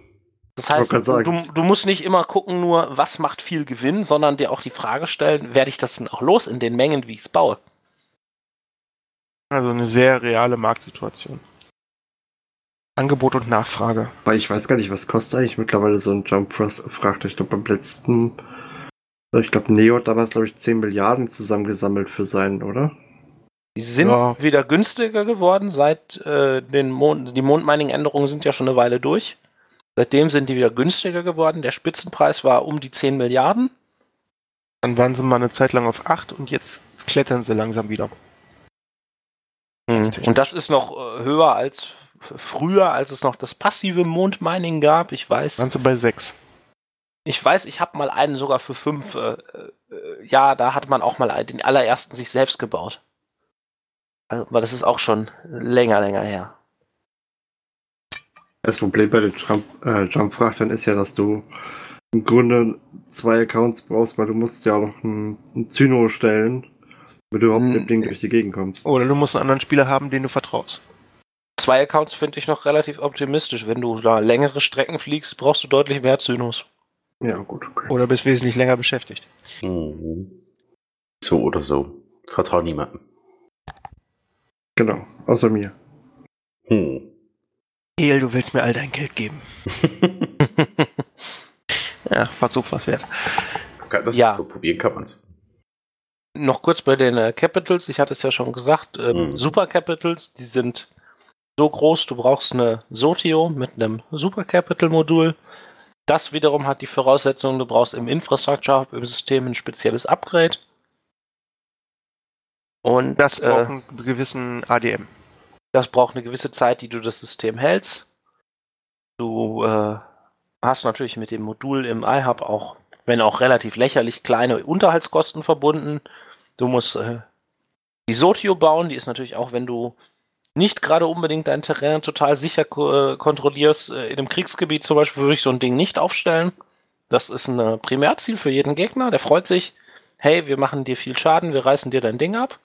Das heißt, du, du musst nicht immer gucken, nur was macht viel Gewinn, sondern dir auch die Frage stellen, werde ich das denn auch los in den Mengen, wie ich es baue? Also eine sehr reale Marktsituation. Angebot und Nachfrage. Weil ich weiß gar nicht, was kostet eigentlich mittlerweile so ein Jump Frachter. Ich glaube, beim letzten, ich glaube, Neo hat damals, glaube ich, 10 Milliarden zusammengesammelt für seinen, oder? Die sind Ja. wieder günstiger geworden seit äh, den Mond, die Mondmining-Änderungen sind ja schon eine Weile durch. Seitdem sind die wieder günstiger geworden. Der Spitzenpreis war um die 10 Milliarden. Dann waren sie mal eine Zeit lang auf 8 und jetzt klettern sie langsam wieder. technisch. Und das ist noch äh, höher als früher, als es noch das passive Mondmining gab. Ich weiß. Waren sie bei 6. Ich weiß, ich habe mal einen sogar für fünf. Äh, äh, ja, da hat man auch mal den allerersten sich selbst gebaut. Also, aber das ist auch schon länger, länger her. Das Problem bei den Jump, äh, Jump-Frachtern ist ja, dass du im Grunde zwei Accounts brauchst, weil du musst ja auch noch einen, einen Zyno stellen, damit du überhaupt mit Hm. dem Ding durch die Gegend kommst. Oder du musst einen anderen Spieler haben, den du vertraust. Zwei Accounts finde ich noch relativ optimistisch. Wenn du da längere Strecken fliegst, brauchst du deutlich mehr Zynos. Ja, gut, okay. Oder bist wesentlich länger beschäftigt. Mhm. So oder so. Vertrau niemandem. Genau, außer mir. El, du willst mir all dein Geld geben. <laughs> Ja, Versuch was wert. das Ja. ist so, probieren kann man's. noch kurz bei den äh, Capitals. Ich hatte es ja schon gesagt. Ähm, Mhm. Super Capitals, die sind so groß, du brauchst eine Sotio mit einem Super Capital Modul. Das wiederum hat die Voraussetzung, du brauchst im Infrastructure Hub im System ein spezielles Upgrade. Und Das äh, braucht einen gewissen ADM. Das braucht eine gewisse Zeit, die du das System hältst. Du äh, hast natürlich mit dem Modul im iHub auch, wenn auch relativ lächerlich, kleine Unterhaltskosten verbunden. Du musst äh, die Sotio bauen, die ist natürlich auch, wenn du nicht gerade unbedingt dein Terrain total sicher äh, kontrollierst, äh, in einem Kriegsgebiet zum Beispiel würde ich so ein Ding nicht aufstellen. Das ist ein äh, Primärziel für jeden Gegner, der freut sich, hey, wir machen dir viel Schaden, wir reißen dir dein Ding ab.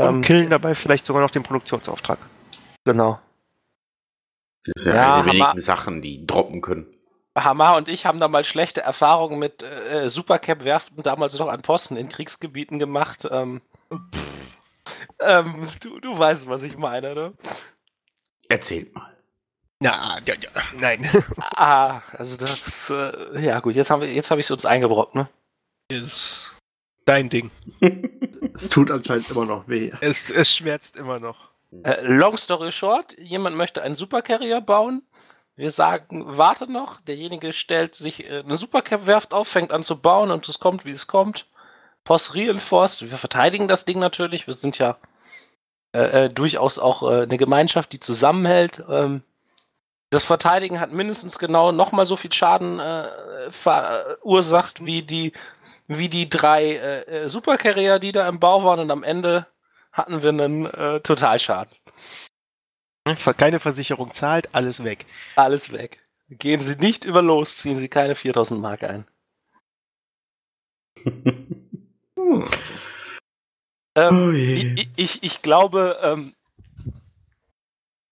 Und Ähm, killen dabei vielleicht sogar noch den Produktionsauftrag. genau. Das ist ja, Ja, eine der wenigen Hammer. Sachen, die droppen können. Hamar und ich haben da mal schlechte Erfahrungen mit äh, Supercap-Werften damals noch an Posten in Kriegsgebieten gemacht. Ähm, ähm, du, du weißt, was ich meine, ne? Erzählt mal. Na, ja, ja, nein. <laughs> Ah, also das, äh, ja gut, jetzt haben wir, jetzt habe ich es uns eingebrockt, ne? ist dein Ding. <laughs> Es tut anscheinend immer noch weh. Es, es schmerzt immer noch. Äh, long story short, jemand möchte einen Supercarrier bauen. Wir sagen, warte noch, derjenige stellt sich äh, eine Supercap-Werft auf, fängt an zu bauen und es kommt, wie es kommt. Post reinforced, wir verteidigen das Ding natürlich, wir sind ja äh, äh, durchaus auch äh, eine Gemeinschaft, die zusammenhält. Ähm, das Verteidigen hat mindestens genau nochmal so viel Schaden äh, verursacht wie die, wie die drei äh, äh, Supercarrier, die da im Bau waren und am Ende hatten wir einen äh, Totalschaden. Keine Versicherung zahlt, alles weg. Alles weg. Gehen Sie nicht über los, ziehen Sie keine 4000 Mark ein. Hm. <laughs> Ähm, Oh ich, ich, ich glaube, ähm,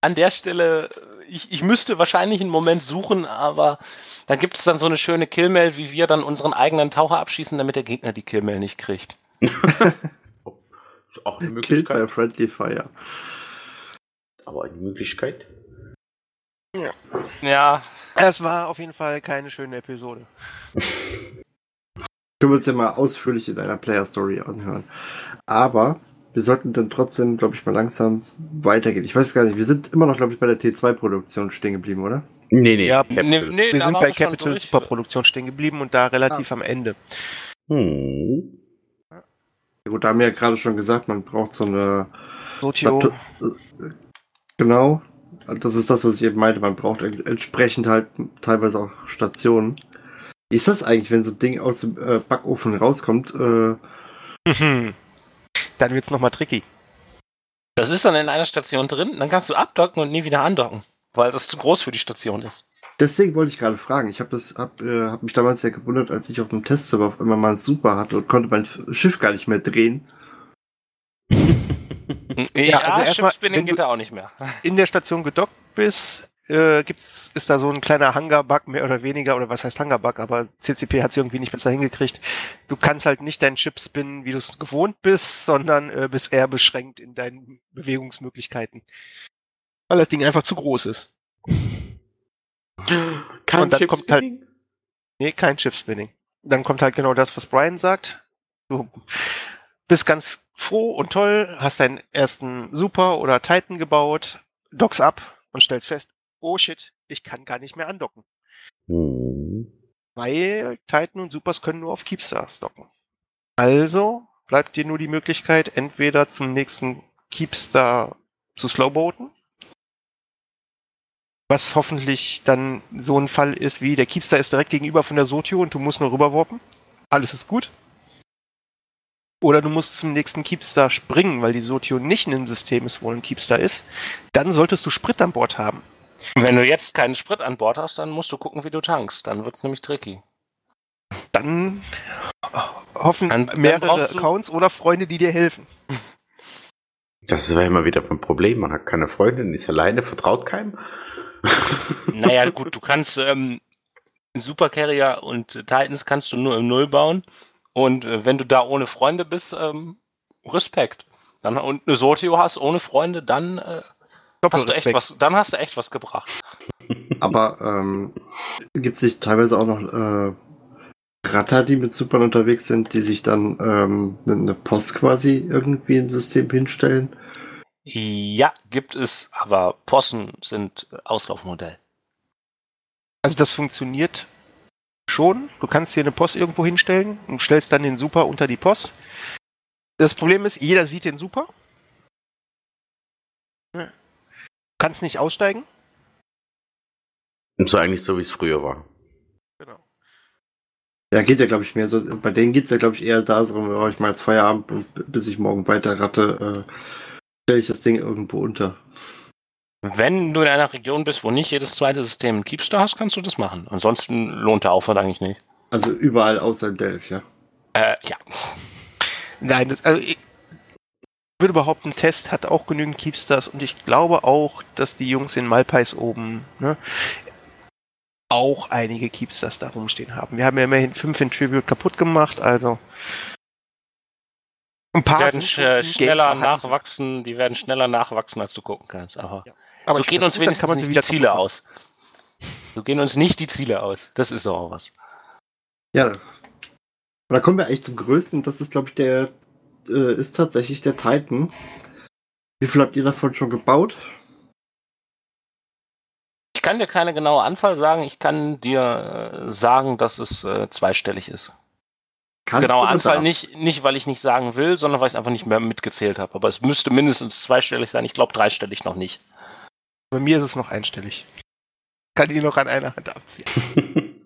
an der Stelle, ich, ich müsste wahrscheinlich einen Moment suchen, aber da gibt es dann so eine schöne Killmail, wie wir dann unseren eigenen Taucher abschießen, damit der Gegner die Killmail nicht kriegt. Ist auch eine Killed by Möglichkeit. Friendly Fire. Aber eine Möglichkeit. Ja, Es war auf jeden Fall keine schöne Episode. Können wir uns ja mal ausführlich in einer Player Story anhören. Aber wir sollten dann trotzdem, glaube ich, mal langsam weitergehen. Ich weiß gar nicht, wir sind immer noch, glaube ich, bei der T2-Produktion stehen geblieben, oder? Nee, nee. Ja, nee, nee, Wir sind bei schon Capital durch. Superproduktion stehen geblieben und da relativ am Ende. Hm. Ja, Gut, da haben wir ja gerade schon gesagt, man braucht so eine. Sotio, Genau. Das ist das, was ich eben meinte. Man braucht en- entsprechend halt teilweise auch Stationen. Wie ist das eigentlich, wenn so ein Ding aus dem äh, Backofen rauskommt? Äh, Mhm. Dann wird's nochmal tricky. Das ist dann in einer Station drin, dann kannst du abdocken und nie wieder andocken, weil das zu groß für die Station ist. deswegen wollte ich gerade fragen. Ich habe das, hab, äh, hab mich damals ja gewundert, als ich auf dem Testserver auf einmal mal ein Super hatte und konnte mein Schiff gar nicht mehr drehen. Ja, also erstmal, du- geht da auch nicht mehr. In der Station gedockt bist, äh, gibt's, ist da so ein kleiner Hangar-Bug mehr oder weniger, oder was heißt Hangar-Bug, aber CCP hat es irgendwie nicht besser hingekriegt. Du kannst halt nicht deinen Chip spinnen, wie du es gewohnt bist, sondern äh, bist eher beschränkt in deinen Bewegungsmöglichkeiten. Weil das Ding einfach zu groß ist. Kein Und dann kommt halt-? Nee, kein Chip-Spinning. Dann kommt halt genau das, was Brian sagt. Du bist ganz froh und toll, hast deinen ersten Super oder Titan gebaut, dockst ab und stellst fest, oh shit, ich kann gar nicht mehr andocken. Hm. Weil Titan und Supers können nur auf Keepstars docken. Also bleibt dir nur die Möglichkeit, entweder zum nächsten Keepstar zu slowboaten, was hoffentlich dann so ein Fall ist wie, der Keepstar ist direkt gegenüber von der Sotio und du musst nur rüberwarpen. Alles ist gut. Oder du musst zum nächsten Keepstar springen, weil die Sotio nicht in einem System ist, wo ein Keepstar ist. Dann solltest du Sprit an Bord haben. Wenn du jetzt keinen Sprit an Bord hast, dann musst du gucken, wie du tankst. Dann wird's nämlich tricky. Dann hoffen Dann- dann mehrere brauchst du- Accounts oder Freunde, die dir helfen. Das war immer wieder ein Problem. Man hat keine Freundin, ist alleine, vertraut keinem. <laughs> Naja, gut, du kannst ähm, Supercarrier und Titans kannst du nur im Null bauen. Und äh, wenn du da ohne Freunde bist, ähm, Respekt. Dann und eine Sotio hast ohne Freunde, dann äh, hast du echt was, dann hast du echt was gebracht. Aber ähm, gibt es nicht teilweise auch noch äh, Ratter, die mit Supern unterwegs sind, die sich dann ähm, eine Post quasi irgendwie im System hinstellen? Ja, gibt es, aber Possen sind Auslaufmodell. Also das funktioniert schon. Du kannst hier eine Post irgendwo hinstellen und stellst dann den Super unter die Post. Das Problem ist, jeder sieht den Super. Ja. Du kannst nicht aussteigen. Und so eigentlich so, wie es früher war. Genau. Ja, geht ja, glaube ich, mehr so. Bei denen geht's ja, glaube ich, eher da, so, oh, ich mal jetzt Feierabend und bis ich morgen weiter ratte, äh, stelle ich das Ding irgendwo unter. Wenn du in einer Region bist, wo nicht jedes zweite System einen Keepstar hast, kannst du das machen. Ansonsten lohnt der Aufwand eigentlich nicht. Also überall außer in Delphi, ja. Äh, ja. Nein, also ich würde behaupten, Test hat auch genügend Keepstars und ich glaube auch, dass die Jungs in Malpais oben ne, auch einige Keepstars da rumstehen haben. Wir haben ja immerhin fünf in Tribute kaputt gemacht, also ein Die paar werden sch schneller nachwachsen, die werden schneller nachwachsen, als du gucken kannst. Aber, Aber so ich gehen uns gut, wenigstens kann man die wieder Ziele kaputt aus. So gehen uns nicht die Ziele aus. Das ist auch was. Ja. Und da kommen wir eigentlich zum größten, das ist, glaube ich, der, äh, ist tatsächlich der Titan. Wie viel habt ihr davon schon gebaut? Ich kann dir keine genaue Anzahl sagen. Ich kann dir äh, sagen, dass es äh, zweistellig ist. Kannst Genaue du Anzahl nicht, nicht, weil ich nicht sagen will, sondern weil ich es einfach nicht mehr mitgezählt habe. Aber es müsste mindestens zweistellig sein. Ich glaube, dreistellig noch nicht. Bei mir ist es noch einstellig. Kann ich noch an einer Hand abziehen. <laughs>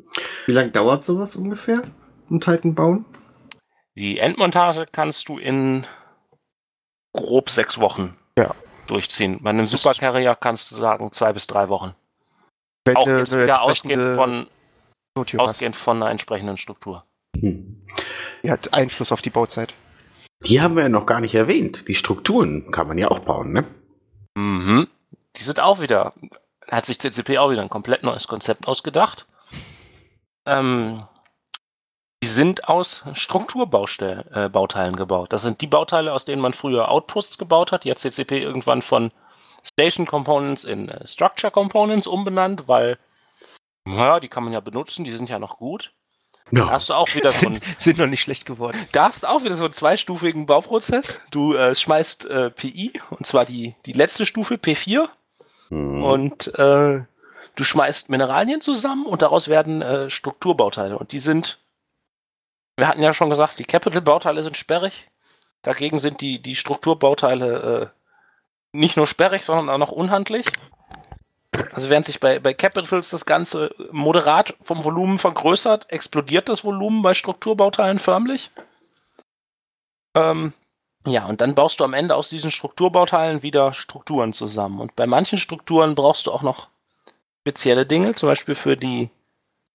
Wie lange dauert sowas ungefähr? Ein Titan bauen? Die Endmontage kannst du in grob sechs Wochen Ja. durchziehen. Bei einem Supercarrier kannst du sagen zwei bis drei Wochen. Wenn Auch du jetzt eine wieder ausgehend von, hast. ausgehend von einer entsprechenden Struktur. Hm. Die hat Einfluss auf die Bauzeit. Die haben wir ja noch gar nicht erwähnt. Die Strukturen kann man ja auch bauen, ne? Mhm. Die sind auch wieder, hat sich CCP auch wieder ein komplett neues Konzept ausgedacht. Ähm, die sind aus Strukturbauteilen äh, Bauteilen gebaut. Das sind die Bauteile, aus denen man früher Outposts gebaut hat. Die hat CCP irgendwann von Station Components in äh, Structure Components umbenannt, weil, naja, die kann man ja benutzen, die sind ja noch gut. Da Ja. hast du auch wieder so ein Sind, sind noch nicht schlecht geworden. da hast du auch wieder so einen zweistufigen Bauprozess. Du äh, schmeißt äh, PI, und zwar die, die letzte Stufe, P4, Hm. und äh, du schmeißt Mineralien zusammen und daraus werden äh, Strukturbauteile. Und die sind, wir hatten ja schon gesagt, die Capital-Bauteile sind sperrig. Dagegen sind die, die Strukturbauteile äh, nicht nur sperrig, sondern auch noch unhandlich. Also während sich bei, bei Capitals das Ganze moderat vom Volumen vergrößert, explodiert das Volumen bei Strukturbauteilen förmlich. Ähm, ja, und dann baust du am Ende aus diesen Strukturbauteilen wieder Strukturen zusammen. Und bei manchen Strukturen brauchst du auch noch spezielle Dinge. Zum Beispiel für die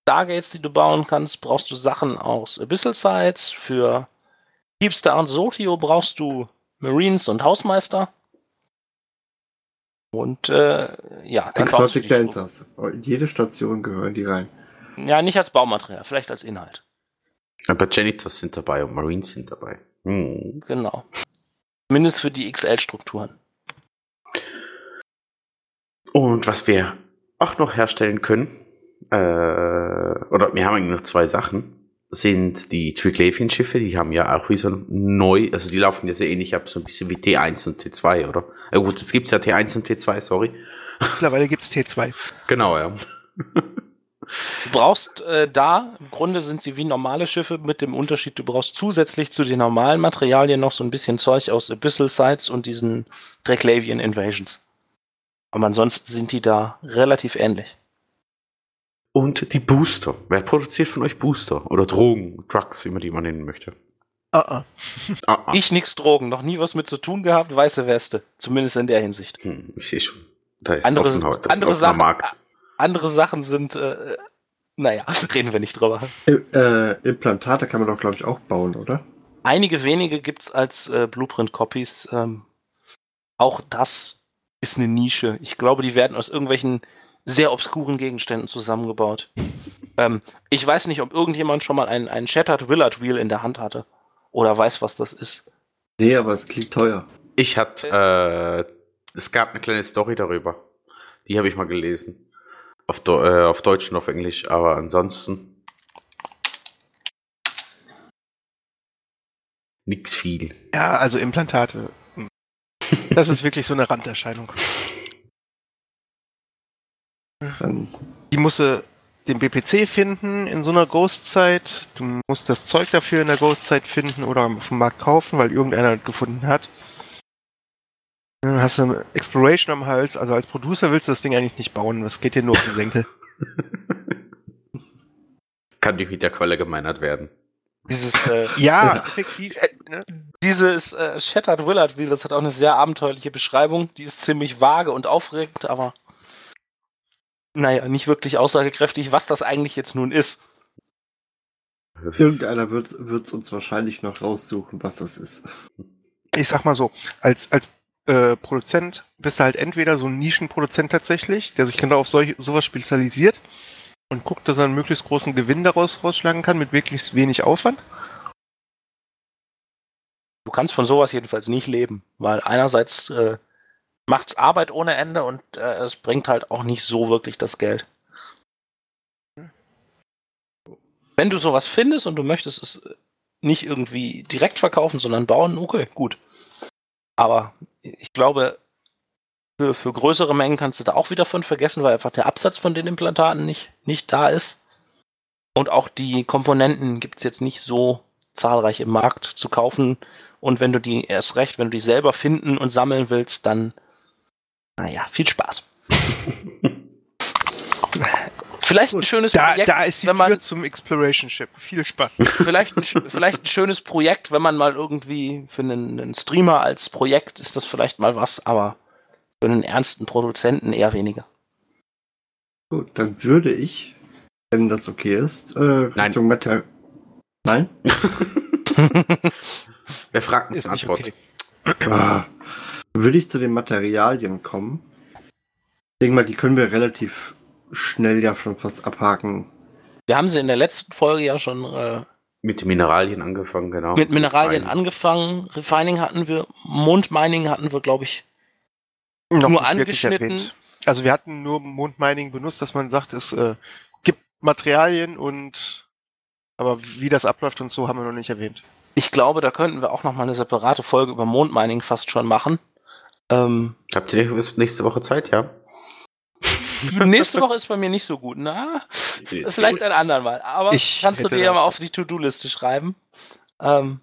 Stargates, die du bauen kannst, brauchst du Sachen aus Abyssal Sites. Für Deepstar und Sotio brauchst du Marines und Hausmeister. Und äh, ja, dann Exotic Dancers. In jede Station gehören die rein. Ja, nicht als Baumaterial, vielleicht als Inhalt. Aber Janitors sind dabei und Marines sind dabei. Hm. Genau. Zumindest für die XL-Strukturen. Und was wir auch noch herstellen können, äh, oder wir haben eigentlich noch zwei Sachen, sind die Triglavian-Schiffe, die haben ja auch wie so neu, also die laufen ja sehr ähnlich ab, so ein bisschen wie T1 und T2, oder? Ja gut, jetzt gibt's ja T1 und T2, sorry. Mittlerweile gibt's T2. Genau, ja. Du brauchst äh, da, im Grunde sind sie wie normale Schiffe mit dem Unterschied, du brauchst zusätzlich zu den normalen Materialien noch so ein bisschen Zeug aus Abyssal Sites und diesen Draclavian Invasions. Aber ansonsten sind die da relativ ähnlich. Und die Booster. Wer produziert von euch Booster? Oder Drogen, Drugs, wie man die mal nennen möchte? Ah, ah. Ah, ah. Ich nix Drogen, noch nie was mit zu tun gehabt, weiße Weste. Zumindest in der Hinsicht. Hm, ich sehe schon. Da ist Andere, offenheit, da ist andere, offener Sachen, Markt. andere Sachen sind, äh, naja, <laughs> reden wir nicht drüber. Äh, äh, Implantate kann man doch, glaube ich, auch bauen, oder? Einige wenige gibt's als äh, Blueprint-Copies. Ähm, auch das ist eine Nische. Ich glaube, die werden aus irgendwelchen sehr obskuren Gegenständen zusammengebaut. <laughs> ähm, ich weiß nicht, ob irgendjemand schon mal einen, einen Shattered Willard Wheel in der Hand hatte. Oder weiß, was das ist. Nee, aber es klingt teuer. Ich hatte, äh, es gab eine kleine Story darüber. Die habe ich mal gelesen. Auf, Deu- äh, auf Deutsch und auf Englisch, aber ansonsten nix viel. Ja, also Implantate. <laughs> Das ist wirklich so eine Randerscheinung. Dann, Die musst du den BPC finden in so einer Ghost-Zeit. Du musst das Zeug dafür in der Ghost-Zeit finden oder vom Markt kaufen, weil irgendeiner das gefunden hat. Dann hast du eine Exploration am Hals. Also als Producer willst du das Ding eigentlich nicht bauen. Das geht dir nur auf den Senkel. <laughs> Kann mit der Quelle gemeinert werden. Dieses, äh, Ja, <laughs> effektiv. Ne? dieses äh, Shattered Willard Wheel, das hat auch eine sehr abenteuerliche Beschreibung. Die ist ziemlich vage und aufregend, aber naja, nicht wirklich aussagekräftig, was das eigentlich jetzt nun ist. Irgendeiner wird es uns wahrscheinlich noch raussuchen, was das ist. Ich sag mal so, als, als äh, Produzent bist du halt entweder so ein Nischenproduzent tatsächlich, der sich genau auf solch, sowas spezialisiert und guckt, dass er einen möglichst großen Gewinn daraus rausschlagen kann mit möglichst wenig Aufwand. Du kannst von sowas jedenfalls nicht leben, weil einerseits äh, macht's Arbeit ohne Ende und äh, es bringt halt auch nicht so wirklich das Geld. Wenn du sowas findest und du möchtest es nicht irgendwie direkt verkaufen, sondern bauen, okay, gut. Aber ich glaube, für, für größere Mengen kannst du da auch wieder von vergessen, weil einfach der Absatz von den Implantaten nicht, nicht da ist. Und auch die Komponenten gibt es jetzt nicht so zahlreich im Markt zu kaufen. Und wenn du die erst recht, wenn du die selber finden und sammeln willst, dann, naja, viel Spaß. Vielleicht ein schönes Da, Projekt, da ist die wenn man, Tür zum Exploration Ship. Viel Spaß. vielleicht, ein, vielleicht ein schönes Projekt, wenn man mal irgendwie für einen, einen Streamer als Projekt ist das vielleicht mal was, aber für einen ernsten Produzenten eher weniger. Gut, dann würde ich, wenn das okay ist, äh, Nein. Richtung Metal. Nein? <laughs> Wer fragt, Ist Antwort. okay. Ah, würde ich zu den Materialien kommen. Ich denke mal, die können wir relativ schnell ja schon fast abhaken. Wir haben sie in der letzten Folge ja schon äh, Mit Mineralien angefangen, genau. mit Mineralien Rein. angefangen. Refining hatten wir, Mondmining hatten wir, glaube ich, Noch nur angeschnitten. Also wir hatten nur Mondmining benutzt, dass man sagt, es äh, gibt Materialien und aber wie das abläuft und so haben wir noch nicht erwähnt. Ich glaube, da könnten wir auch noch mal eine separate Folge über Mondmining fast schon machen. Ähm, Habt ihr bis nächste Woche Zeit, ja? <laughs> nächste Woche ist bei mir nicht so gut. Na, vielleicht ein anderen Mal. Aber Ich kannst du dir ja mal auf die To-Do-Liste schreiben. Ähm,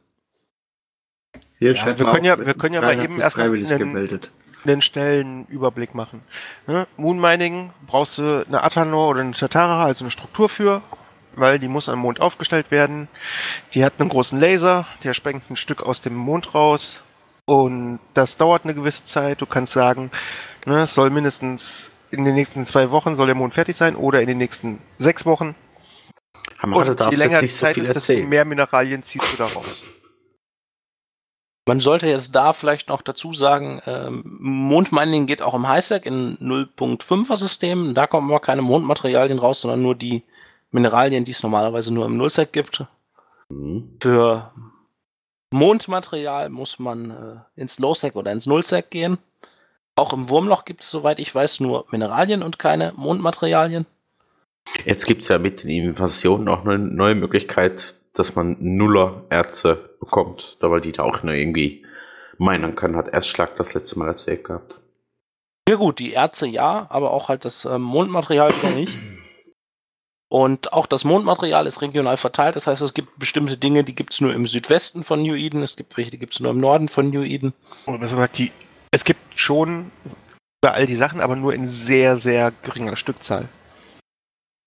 Hier Ja, wir können ja- wir können ja mal eben erstmal einen- einen schnellen Überblick machen. Ne? Moonmining brauchst du eine Athanor oder eine Tatara, also eine Struktur für, weil die muss am Mond aufgestellt werden. Die hat einen großen Laser, der sprengt ein Stück aus dem Mond raus und das dauert eine gewisse Zeit. Du kannst sagen, ne, es soll mindestens in den nächsten zwei Wochen soll der Mond fertig sein oder in den nächsten sechs Wochen. Hamada Und je länger die so Zeit viel ist, desto mehr Mineralien ziehst du da raus. man sollte jetzt da vielleicht noch dazu sagen, ähm, Mondmining geht auch im Highsec in 0.5er System. Da kommen aber keine Mondmaterialien raus, sondern nur die Mineralien, die es normalerweise nur im Nullsec gibt. Mhm. Für Mondmaterial muss man äh, ins Lowsec oder ins Nullsec gehen. Auch im Wurmloch gibt es, soweit ich weiß, nur Mineralien und keine Mondmaterialien. Jetzt gibt es ja mit den Invasionen auch eine neue Möglichkeit, dass man Nuller-Erze bekommt, da weil die da auch nur irgendwie meinen kann, hat Erstschlag das letzte Mal erzählt gehabt. Ja gut, die Erze ja, aber auch halt das ähm, Mondmaterial wieder nicht. Und auch das Mondmaterial ist regional verteilt. Das heißt, es gibt bestimmte Dinge, die gibt es nur im Südwesten von New Eden. Es gibt welche, die gibt es nur im Norden von New Eden. Und besser gesagt, die, es gibt schon bei all die Sachen, aber nur in sehr, sehr geringer Stückzahl.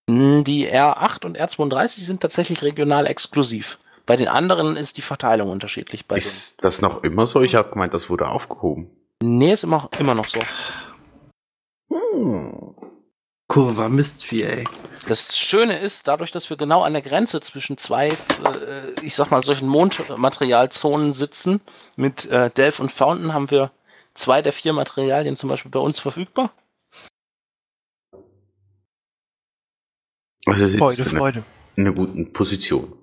Hm, Die R8 und R32 sind tatsächlich regional exklusiv. Bei den anderen ist die Verteilung unterschiedlich. Bei Ist das noch immer so? Ich habe gemeint, das wurde aufgehoben. Nee, ist immer, immer noch so. Hm. Kurva Mistvieh, ey. Das Schöne ist, dadurch, dass wir genau an der Grenze zwischen zwei, äh, ich sag mal, solchen Mondmaterialzonen sitzen, mit äh, Delph und Fountain haben wir zwei der vier Materialien zum Beispiel bei uns verfügbar. Also sitzt Freude, in Freude. in einer guten Position.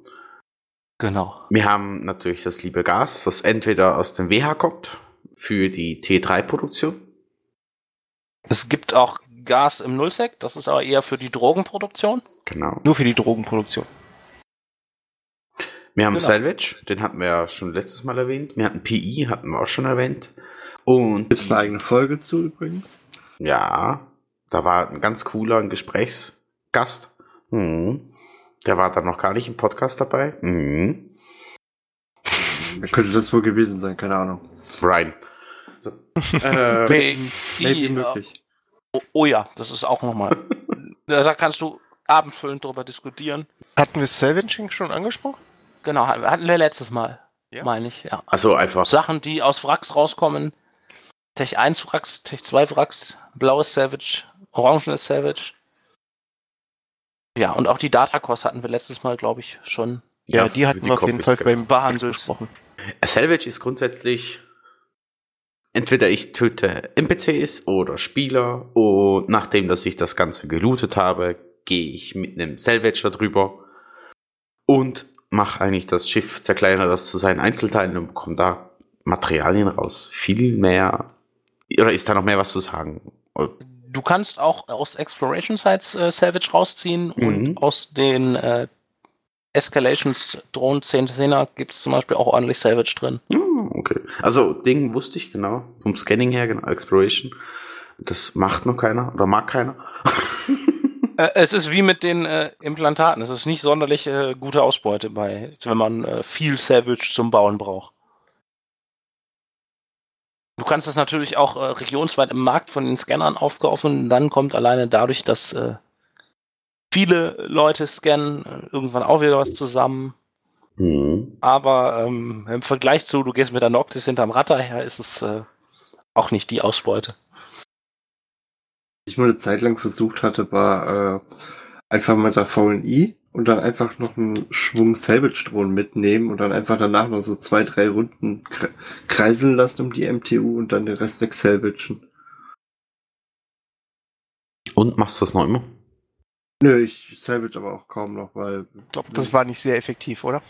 Genau. Wir haben natürlich das liebe Gas, das entweder aus dem WH kommt für die T3-Produktion. Es gibt auch Gas im Nullsec, das ist aber eher für die Drogenproduktion. Genau. Nur für die Drogenproduktion. Wir haben Genau. Salvage, den hatten wir ja schon letztes Mal erwähnt. Wir hatten PI, hatten wir auch schon erwähnt. Und Gibt es eine eigene Folge zu übrigens? ja, da war ein ganz cooler ein Gesprächsgast. Mhm. Der war dann noch gar nicht im Podcast dabei. Wer könnte das wohl gewesen sein? Keine Ahnung. Brian. So. <laughs> äh, Maybe, Maybe möglich. Oh, oh ja, das ist auch nochmal. <laughs> da kannst du abendfüllend darüber diskutieren. Hatten wir Salvaging schon angesprochen? Genau, hatten wir letztes Mal, Ja. meine ich, ja. also einfach. Sachen, die aus Wracks rauskommen. Tech 1 Wracks, Tech 2 Wracks, blaues Savage, orangenes Savage. Ja, und auch die Datacross hatten wir letztes Mal, glaube ich, schon. Ja, die hatten wir auf jeden Fall beim behandelt. besprochen. Salvage ist grundsätzlich entweder ich töte NPCs oder Spieler und nachdem, dass ich das Ganze gelootet habe, gehe ich mit einem Salvage da drüber und mache eigentlich das Schiff, zerkleinere das zu seinen Einzelteilen und bekomme da Materialien raus. Viel mehr. Oder ist da noch mehr was zu sagen? Du kannst auch aus Exploration Sites äh, Salvage rausziehen Mhm. und aus den äh, Escalations Drohnen 10 10er gibt es zum Beispiel auch ordentlich Salvage drin. Oh, okay. Also, Ding wusste ich genau. Vom Scanning her, genau. Exploration. Das macht noch keiner oder mag keiner. <laughs> Äh, es ist wie mit den äh, Implantaten. Es ist nicht sonderlich äh, gute Ausbeute bei, wenn man äh, viel Savage zum Bauen braucht. Du kannst es natürlich auch äh, regionsweit im Markt von den Scannern aufkaufen. Dann kommt alleine dadurch, dass viele Leute scannen, irgendwann auch wieder was zusammen. Hm. Aber ähm, im Vergleich zu, du gehst mit der Noctis hinterm Ratter her, ist es äh, auch nicht die Ausbeute. Was ich mal eine Zeit lang versucht hatte, war äh, einfach mit der VNI und dann einfach noch einen Schwung Salvage-Drohnen mitnehmen und dann einfach danach noch so zwei, drei Runden kre kreiseln lassen um die MTU und dann den Rest wegsalvagen. Und machst du das noch immer? Nö, ich salvage aber auch kaum noch, weil. Ich glaube, das war nicht sehr effektiv, oder?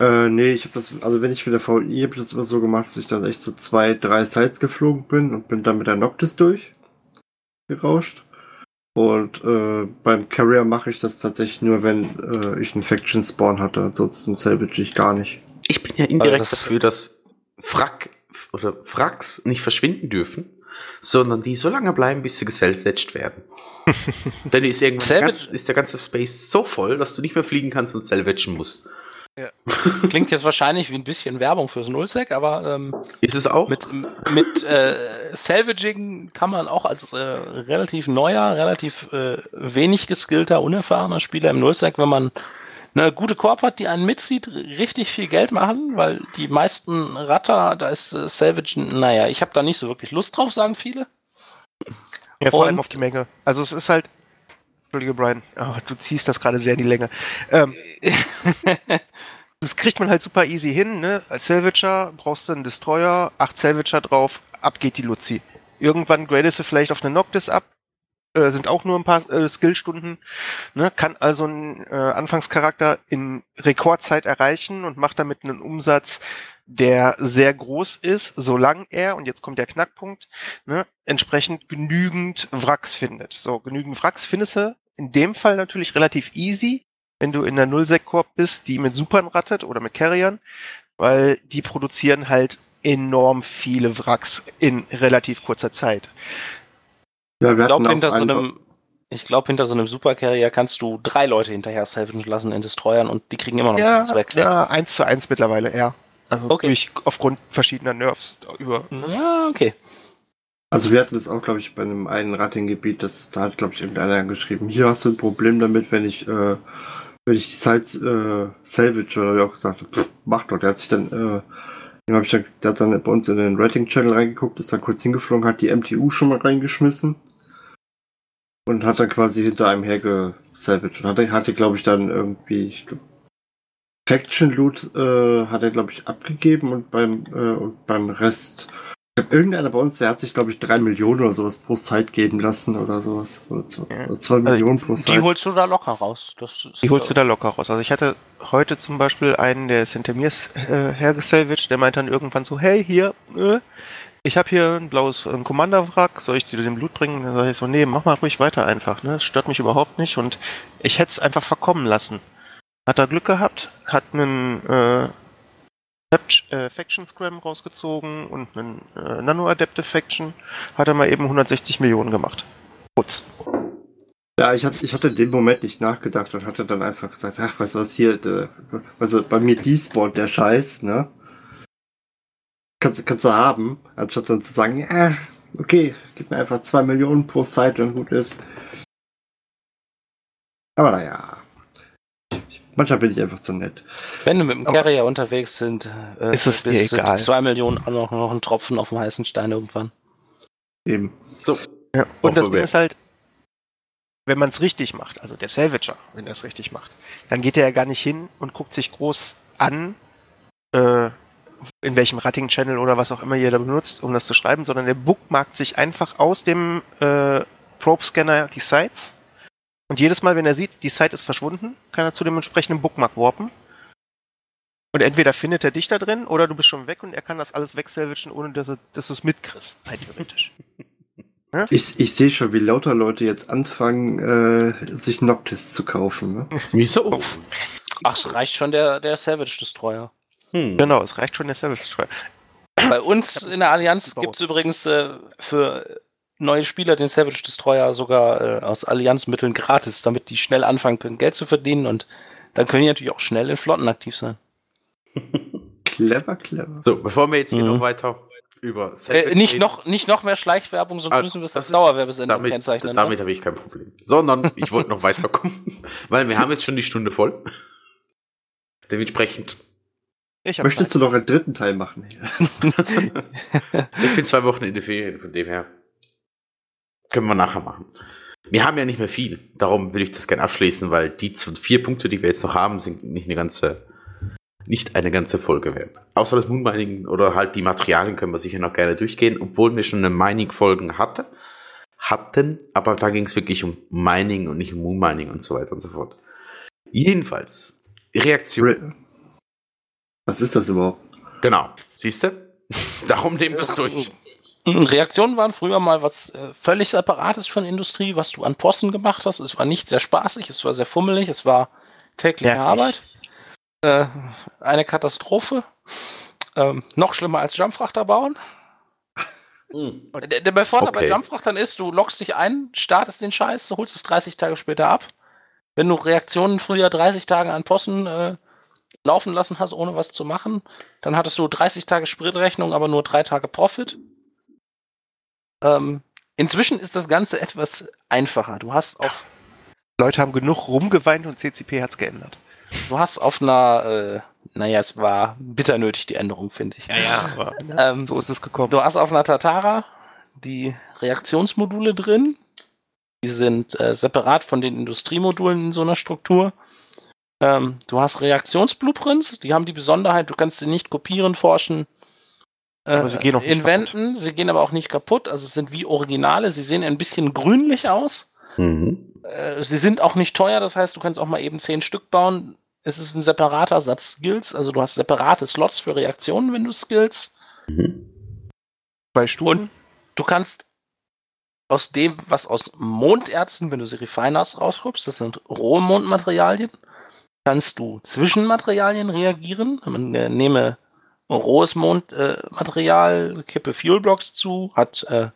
Äh, nee, ich habe das, also wenn ich mit der VI habe ich das immer so gemacht, dass ich dann echt so zwei, drei Sites geflogen bin und bin dann mit der Noctis durch gerauscht. Und äh, beim Carrier mache ich das tatsächlich nur, wenn äh, ich einen Faction Spawn hatte. Ansonsten salvage ich gar nicht. Ich bin ja indirekt Also das- dafür, dass Frack oder Fracks nicht verschwinden dürfen, sondern die so lange bleiben, bis sie gesalvaged werden. <laughs> Dann ist irgendwann ganze, ist der ganze Space so voll, dass du nicht mehr fliegen kannst und salvagen musst. Klingt jetzt wahrscheinlich wie ein bisschen Werbung fürs Nullsec, aber ähm, Ist es auch? mit, mit äh, Salvaging kann man auch als äh, relativ neuer, relativ äh, wenig geskillter, unerfahrener Spieler im Nullsec, wenn man eine gute Korb hat, die einen mitzieht, richtig viel Geld machen, weil die meisten Ratter, da ist äh, Salvagen, naja, ich habe da nicht so wirklich Lust drauf, sagen viele. Ja, vor Und- allem auf die Menge. Also es ist halt. Entschuldige, Brian. Oh, du ziehst das gerade sehr in die Länge. Ähm, <laughs> das kriegt man halt super easy hin, ne? Als Salvager brauchst du einen Destroyer, acht Salvager drauf, ab geht die Luzi. Irgendwann gradest du vielleicht auf eine Noctis ab, äh, sind auch nur ein paar äh, Skillstunden, ne? Kann also ein äh, Anfangscharakter in Rekordzeit erreichen und macht damit einen Umsatz, der sehr groß ist, solange er, und jetzt kommt der Knackpunkt, ne, entsprechend genügend Wracks findet. So, genügend Wracks findest du in dem Fall natürlich relativ easy, wenn du in der Nullsec-Korb bist, die mit Supern rattet oder mit Carriern, weil die produzieren halt enorm viele Wracks in relativ kurzer Zeit. Ja, wir Ich glaube, hinter so einem, ich glaube, hinter so einem Supercarrier kannst du drei Leute hinterher salvagen lassen in Destroyern und die kriegen immer noch Ja, nichts weg. ja, eins zu eins mittlerweile eher. Also Okay. durch, aufgrund verschiedener Nerfs über. Ja, okay. Also wir hatten das auch, glaube ich, bei einem einen Ratting-Gebiet, das da hat, glaube ich, irgendeiner geschrieben, hier hast du ein Problem damit, wenn ich, äh, wenn ich die Sites äh, salvage oder wie auch gesagt, pff, mach doch. Der hat sich dann, äh, hab ich dann, der hat dann bei uns in den Rating-Channel reingeguckt, ist da kurz hingeflogen, hat die MTU schon mal reingeschmissen und hat dann quasi hinter einem her gesalvaged und hatte, hatte glaube ich, dann irgendwie, ich glaub, Faction Loot äh, hat er, glaube ich, abgegeben und beim, äh, und beim Rest ich hab irgendeiner bei uns, der hat sich, glaube ich, drei Millionen oder sowas pro Site geben lassen oder sowas. Oder zwei, Ja. oder zwei Also Millionen pro Die Site. holst du da locker raus. Das ist, Die holst du da locker raus. Also ich hatte heute zum Beispiel einen, der ist hinter mir äh, hergesalvaged, der meint dann irgendwann so, hey, hier, äh, ich habe hier ein blaues ein Commander-Wrack, soll ich dir den Blut bringen? Dann sage ich so, nee, mach mal ruhig weiter einfach, ne? Das stört mich überhaupt nicht und ich hätte es einfach verkommen lassen. Hat er Glück gehabt, hat einen äh, äh, Faction Scram rausgezogen und einen äh, Nano-Adaptive Faction, hat er mal eben 160 Millionen gemacht. Putz. Ja, ich hatte, ich hatte in dem Moment nicht nachgedacht und hatte dann einfach gesagt, ach, weißt du was hier, also bei mir despawnt der Scheiß, ne? Kannst, kannst du haben, anstatt dann zu sagen, ja, okay, gib mir einfach zwei Millionen pro Site und gut ist. Aber naja. Manchmal bin ich einfach zu nett. Wenn du mit dem Aber- Carrier unterwegs sind, äh, Ist es dir egal. zwei Millionen auch noch, noch ein Tropfen auf dem heißen Stein irgendwann. Eben. So. Ja, und das Ding ist halt, wenn man es richtig macht, also der Salvager, wenn er es richtig macht, dann geht er ja gar nicht hin und guckt sich groß an, äh, in welchem Ratting-Channel oder was auch immer ihr da benutzt, um das zu schreiben, sondern der bookmarkt sich einfach aus dem äh, Probe-Scanner die Sites. Und jedes Mal, wenn er sieht, die Site ist verschwunden, kann er zu dem entsprechenden Bookmark warpen. Und entweder findet er dich da drin oder du bist schon weg und er kann das alles wegsalvagen, ohne dass, er, dass du es mitkriegst, rein theoretisch. <laughs> Ich, ich sehe schon, wie lauter Leute jetzt anfangen, äh, sich Noctis zu kaufen. Ne? Wieso? Ach, es reicht schon der, der Savage Destroyer. Hm. Genau, es reicht schon der Service-Steuer. Bei uns in der Allianz gibt es übrigens äh, für neue Spieler den Savage Destroyer sogar äh, aus Allianzmitteln gratis, damit die schnell anfangen können, Geld zu verdienen und dann können die natürlich auch schnell in Flotten aktiv sein. <laughs> Clever, clever. So, bevor wir jetzt hier Mhm. noch weiter über Äh, nicht, reden, noch, nicht noch mehr Schleichwerbung, sonst Ah, müssen wir es das als Dauerwerbesendung damit, kennzeichnen. damit ne? habe ich kein Problem. Sondern ich wollte noch weiterkommen, <laughs> weil wir haben jetzt schon die Stunde voll. <laughs> Dementsprechend, Möchtest du noch einen dritten Teil machen? <laughs> ich bin zwei Wochen in der Ferien, von dem her können wir nachher machen. Wir haben ja nicht mehr viel, darum will ich das gerne abschließen, weil die vier Punkte, die wir jetzt noch haben, sind nicht eine ganze, nicht eine ganze Folge wert. Außer das Moonmining oder halt die Materialien können wir sicher noch gerne durchgehen, obwohl wir schon eine Mining-Folgen hatte, hatten, aber da ging es wirklich um Mining und nicht um Moonmining und so weiter und so fort. Jedenfalls, Reaktion. Was ist das überhaupt? Genau, siehst du? <laughs> Darum nehmen wir es durch. Reaktionen waren früher mal was äh, völlig Separates von Industrie, was du an Posten gemacht hast. Es war nicht sehr spaßig, es war sehr fummelig, es war tägliche Nervig. Arbeit. Äh, eine Katastrophe. Ähm, noch schlimmer als Jumpfrachter bauen. <laughs> Hm. Der, der bei Vorteil bei Okay. Jumpfrachtern ist, du loggst dich ein, startest den Scheiß, holst es 30 Tage später ab. Wenn du Reaktionen früher 30 Tage an Posten äh, laufen lassen hast, ohne was zu machen, dann hattest du 30 Tage Spritrechnung, aber nur drei Tage Profit. Ähm, inzwischen ist das Ganze etwas einfacher. Du hast auf, Leute haben genug rumgeweint und CCP hat's geändert. du hast auf einer, äh, naja, es war bitter nötig, die Änderung, finde ich. aber Ähm, so ist es gekommen. Du hast auf einer Tatara die Reaktionsmodule drin. Die sind äh, separat von den Industriemodulen in so einer Struktur. Ähm, du hast Reaktionsblueprints, die haben die Besonderheit, du kannst sie nicht kopieren, forschen, äh, sie gehen auch nicht inventen. Sie gehen aber auch nicht kaputt, also es sind wie Originale. Sie sehen ein bisschen grünlich aus. Mhm. Äh, sie sind auch nicht teuer, das heißt, du kannst auch mal eben zehn Stück bauen. Es ist ein separater Satz Skills, also du hast separate Slots für Reaktionen, wenn du skills. Mhm. Zwei Stufen. Du kannst aus dem, was aus Monderzen, wenn du sie Refiners rausguckst, das sind rohe Mondmaterialien, kannst du Zwischenmaterialien reagieren. Man äh, nehme rohes Mondmaterial, äh, kippe Fuelblocks zu, hat äh,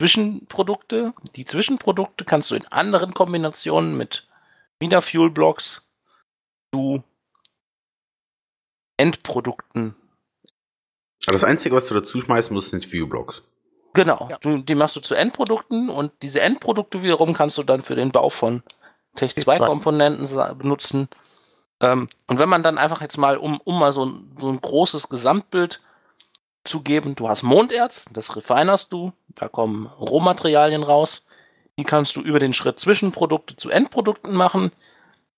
Zwischenprodukte. Die Zwischenprodukte kannst du in anderen Kombinationen mit wieder Fuelblocks zu Endprodukten Aber das Einzige, was du dazu schmeißen musst, sind Viewblocks. Genau, Ja. du, die machst du zu Endprodukten und diese Endprodukte wiederum kannst du dann für den Bau von Tech 2 T2. Komponenten sa- benutzen. Ähm, und wenn man dann einfach jetzt mal, um, um mal so ein, so ein großes Gesamtbild zu geben, du hast Monderz, das refinerst du, da kommen Rohmaterialien raus, die kannst du über den Schritt Zwischenprodukte zu Endprodukten machen.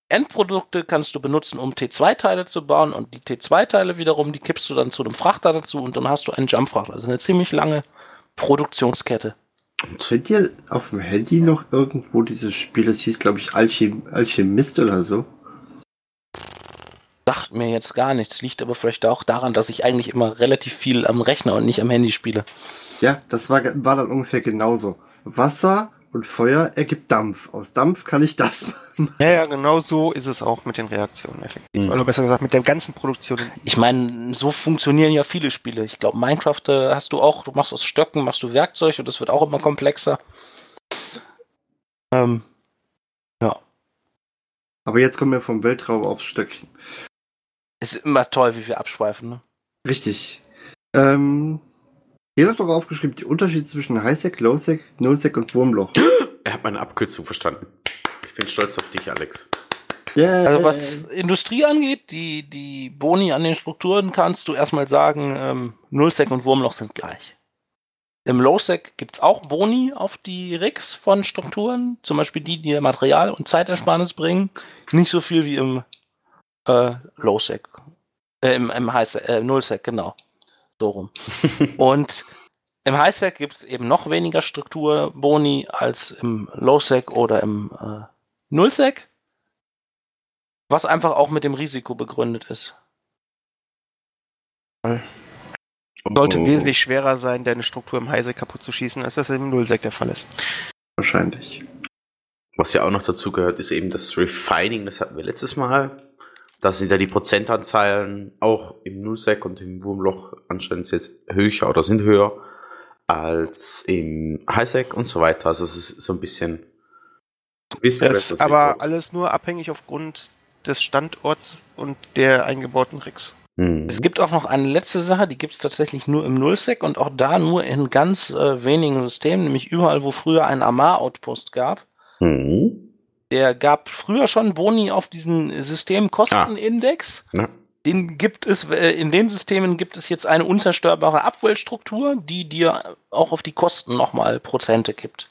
Endprodukte kannst du benutzen, um T2-Teile zu bauen und die T2-Teile wiederum, die kippst du dann zu einem Frachter dazu und dann hast du einen Jumpfrachter. Also eine ziemlich lange Produktionskette. Kennt ihr auf dem Handy noch irgendwo dieses Spiel? Das hieß, glaube ich, Alchem Alchemist oder so. Sagt mir jetzt gar nichts, liegt aber vielleicht auch daran, dass ich eigentlich immer relativ viel am Rechner und nicht am Handy spiele. Ja, das war, war dann ungefähr genauso. Wasser und Feuer ergibt Dampf. Aus Dampf kann ich das machen. Ja, ja, genau so ist es auch mit den Reaktionen effektiv. Mhm. Oder besser gesagt, mit der ganzen Produktion. Ich meine, so funktionieren ja viele Spiele. Ich glaube, Minecraft äh, hast du auch, du machst aus Stöcken, machst du Werkzeug und das wird auch immer komplexer. Ähm, Aber jetzt kommen wir vom Weltraum aufs Stöckchen. ist immer toll, wie wir abschweifen. Ne? Richtig. Ähm, ihr habt doch aufgeschrieben, die Unterschiede zwischen Highsec, Lowsec, Nullsec und Wurmloch. <clears throat> Er hat meine Abkürzung verstanden. Ich bin stolz auf dich, Alex. Yeah. Also was Industrie angeht, die, die Boni an den Strukturen kannst du erstmal sagen, ähm, Nullsec und Wurmloch sind gleich. Im Lowsec gibt es auch Boni auf die Rigs von Strukturen, zum Beispiel die, die Material- und Zeitersparnis bringen. Nicht so viel wie im äh, Lowsec. Äh, im, im Highsec, äh, Nullsec, genau. So rum. und im Highsec gibt es eben noch weniger Strukturboni als im Lowsec oder im äh, Nullsec. Was einfach auch mit dem Risiko begründet ist. Sollte Oh. wesentlich schwerer sein, deine Struktur im Heise kaputt zu schießen, als das im Nullsec der Fall ist. Wahrscheinlich. Was ja auch noch dazu gehört, ist eben das Refining, das hatten wir letztes Mal. Da sind ja die Prozentanzahlen auch im Nullsec und im Wurmloch anscheinend jetzt höher oder sind höher als im Highsec und so weiter. Also es ist so ein bisschen. Das ist aber alles nur abhängig aufgrund des Standorts und der eingebauten Rigs. Hm. Es gibt auch noch eine letzte Sache, die gibt es tatsächlich nur im Nullsec und auch da nur in ganz äh, wenigen Systemen, nämlich überall, wo früher ein Amar-Outpost gab. Hm. Der gab früher schon Boni auf diesen Systemkostenindex. Ah. Ja. Den gibt es, äh, in den Systemen gibt es jetzt eine unzerstörbare Abwellstruktur, die dir auch auf die Kosten nochmal Prozente gibt.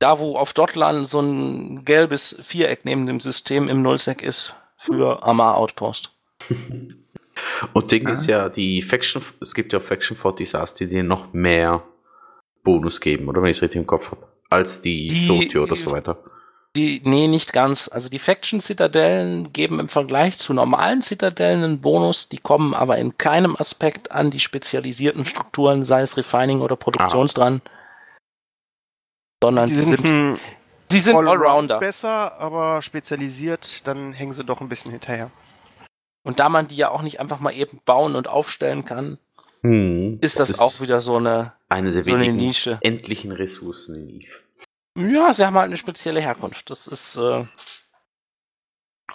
Da, wo auf Dotlan so ein gelbes Viereck neben dem System im Nullsec ist für Amar Outpost. <laughs> Und Ding ah. ist ja, die Faction, es gibt ja Faction 40 die dir noch mehr Bonus geben, oder wenn ich es richtig im Kopf habe, als die, die Sotio oder so weiter. Die, nee, nicht ganz. Also die Faction-Zitadellen geben im Vergleich zu normalen Zitadellen einen Bonus, die kommen aber in keinem Aspekt an die spezialisierten Strukturen, sei es Refining oder Produktions ah. dran. Sondern die sind, sind, die sind Allrounder. besser, aber spezialisiert, dann hängen sie doch ein bisschen hinterher. Und da man die ja auch nicht einfach mal eben bauen und aufstellen kann, hm, ist das, das ist auch wieder so eine, eine der so wenigen eine Nische. endlichen Ressourcen in Eve. Ja, sie haben halt eine spezielle Herkunft. Das ist, äh,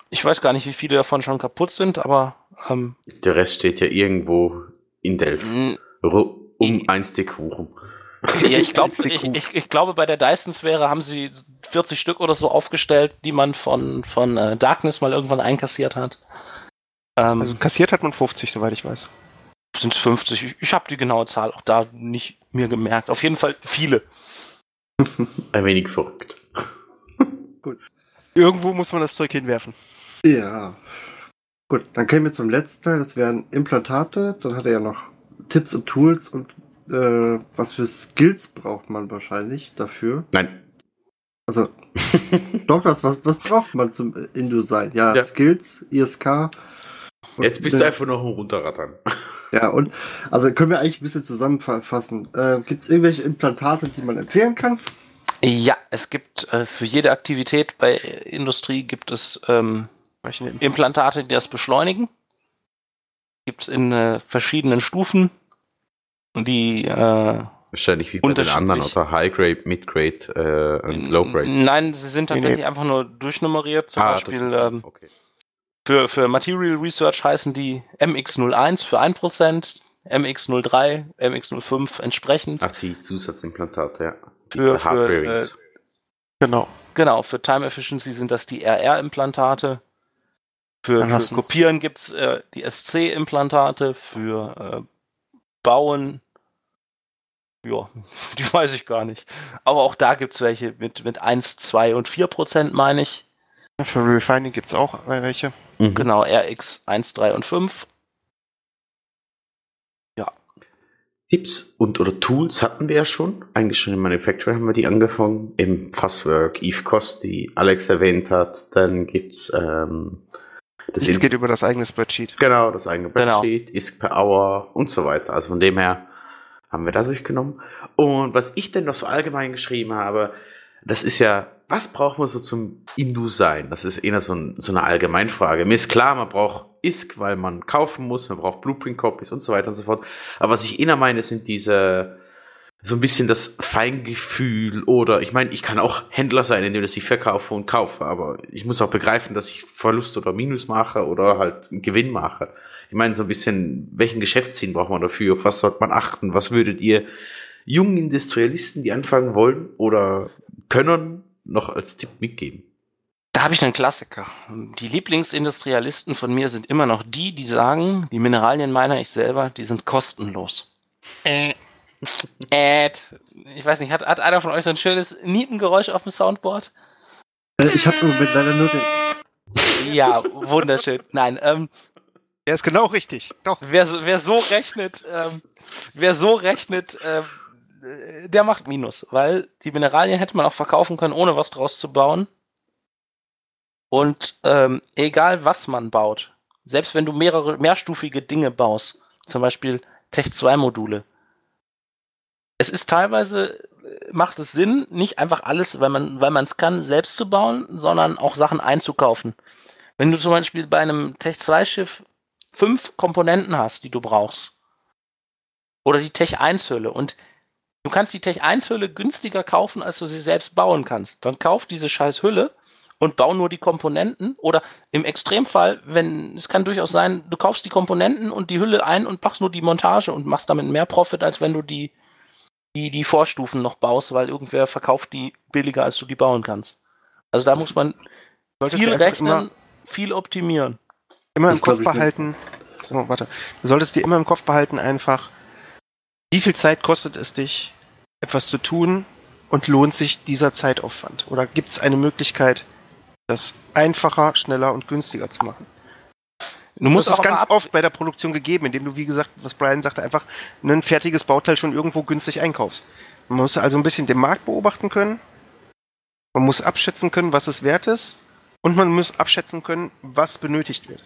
ich weiß gar nicht, wie viele davon schon kaputt sind, aber ähm, der Rest steht ja irgendwo in Delft. Um ein Stück Kuchen. Ja, ich, glaub, <laughs> ich, ich, ich, glaube, bei der Dyson-Sphäre haben sie 40 Stück oder so aufgestellt, die man von, von äh, Darkness mal irgendwann einkassiert hat. Ähm, also kassiert hat man 50, soweit ich weiß. Sind es 50? Ich, ich habe die genaue Zahl auch da nicht mir gemerkt. Auf jeden Fall viele. <laughs> Ein wenig verrückt. Gut. Irgendwo muss man das Zeug hinwerfen. Ja. Gut, dann kämen wir zum letzten Teil. Das wären Implantate. Dann hat er ja noch Tipps und Tools und äh, was für Skills braucht man wahrscheinlich dafür. Nein. Also, <laughs> doch, was, was, braucht man zum InDesign? Ja, ja, Skills, ISK. Jetzt bist du einfach noch ein Runterrattern. <laughs> Ja, und also können wir eigentlich ein bisschen zusammenfassen. Äh, gibt es irgendwelche Implantate, die man empfehlen kann? Ja, es gibt äh, für jede Aktivität bei Industrie gibt es ähm, Implantate, die das beschleunigen. Gibt es in äh, verschiedenen Stufen. Die äh, Wahrscheinlich wie bei den anderen, oder High-Grade, Mid-Grade äh, und Low-Grade. Nein, sie sind tatsächlich nee, nee. einfach nur durchnummeriert. Zum ah, Beispiel ähm, okay. Für, für Material Research heißen die MX01 für 1%, MX03, MX05 entsprechend. Ach, die Zusatzimplantate, ja. Die für, für äh, genau. Genau, für Time Efficiency sind das die RR-Implantate. Für, für Kopieren gibt es äh, die SC-Implantate, für äh, Bauen ja, <laughs> die weiß ich gar nicht. Aber auch da gibt es welche mit, mit 1, 2 und 4 Prozent, meine ich. Für Refining gibt es auch welche. Mhm. Genau, RX 1, 3 und 5. Ja. Tipps und oder Tools hatten wir ja schon. Eigentlich schon im Manufacturing haben wir die angefangen. Im Fusswork, Eve Cost, die Alex erwähnt hat. Dann gibt es ähm, das Jetzt geht über das eigene Spreadsheet. Genau, das eigene genau. Spreadsheet, genau. ISK per Hour und so weiter. Also von dem her haben wir da durchgenommen. Und was ich denn noch so allgemein geschrieben habe, das ist ja, was braucht man so zum Indu-Sein? Das ist eher so, ein, so eine Allgemeinfrage. Mir ist klar, man braucht ISK, weil man kaufen muss, man braucht Blueprint-Copies und so weiter und so fort. Aber was ich eher meine, sind diese, so ein bisschen das Feingefühl oder ich meine, ich kann auch Händler sein, indem ich verkaufe und kaufe, aber ich muss auch begreifen, dass ich Verlust oder Minus mache oder halt Gewinn mache. Ich meine, so ein bisschen, welchen Geschäftsziel braucht man dafür? Auf was sollte man achten? Was würdet ihr jungen Industrialisten, die anfangen wollen oder können, noch als Tipp mitgeben? Da habe ich einen Klassiker. Die Lieblingsindustrialisten von mir sind immer noch die, die sagen, die Mineralien meiner ich selber, die sind kostenlos. Äh. <laughs> Ed. Ich weiß nicht, hat, hat einer von euch so ein schönes Nietengeräusch auf dem Soundboard? Äh, ich habe im Moment leider nur den. Ja, wunderschön. Nein, ähm. Der ist genau richtig. Doch. Wer, wer so rechnet, ähm, wer so rechnet, ähm, der macht Minus, weil die Mineralien hätte man auch verkaufen können, ohne was draus zu bauen. Und ähm, egal was man baut, selbst wenn du mehrere mehrstufige Dinge baust, zum Beispiel Tech 2 Module, es ist teilweise, äh, macht es Sinn, nicht einfach alles, weil man weil es kann, selbst zu bauen, sondern auch Sachen einzukaufen. Wenn du zum Beispiel bei einem Tech 2 Schiff fünf Komponenten hast, die du brauchst, Oder die Tech 1 Hülle. Und du kannst die Tech 1 Hülle günstiger kaufen, als du sie selbst bauen kannst. Dann kauf diese scheiß Hülle und bau nur die Komponenten. Oder im Extremfall, wenn es kann durchaus sein, du kaufst die Komponenten und die Hülle ein und machst nur die Montage und machst damit mehr Profit, als wenn du die, die, die Vorstufen noch baust, weil irgendwer verkauft die billiger, als du die bauen kannst. Also da Das muss man viel rechnen, Immer, viel optimieren. immer im Kopf behalten. So, warte. Du solltest dir immer im Kopf behalten, einfach, wie viel Zeit kostet es dich, etwas zu tun und lohnt sich dieser Zeitaufwand? Oder gibt es eine Möglichkeit, das einfacher, schneller und günstiger zu machen? Du musst das auch ganz oft bei der Produktion gegeben, indem du, wie gesagt, was Brian sagte, einfach ein fertiges Bauteil schon irgendwo günstig einkaufst. Man muss also ein bisschen den Markt beobachten können. Man muss abschätzen können, was es wert ist. Und man muss abschätzen können, was benötigt wird.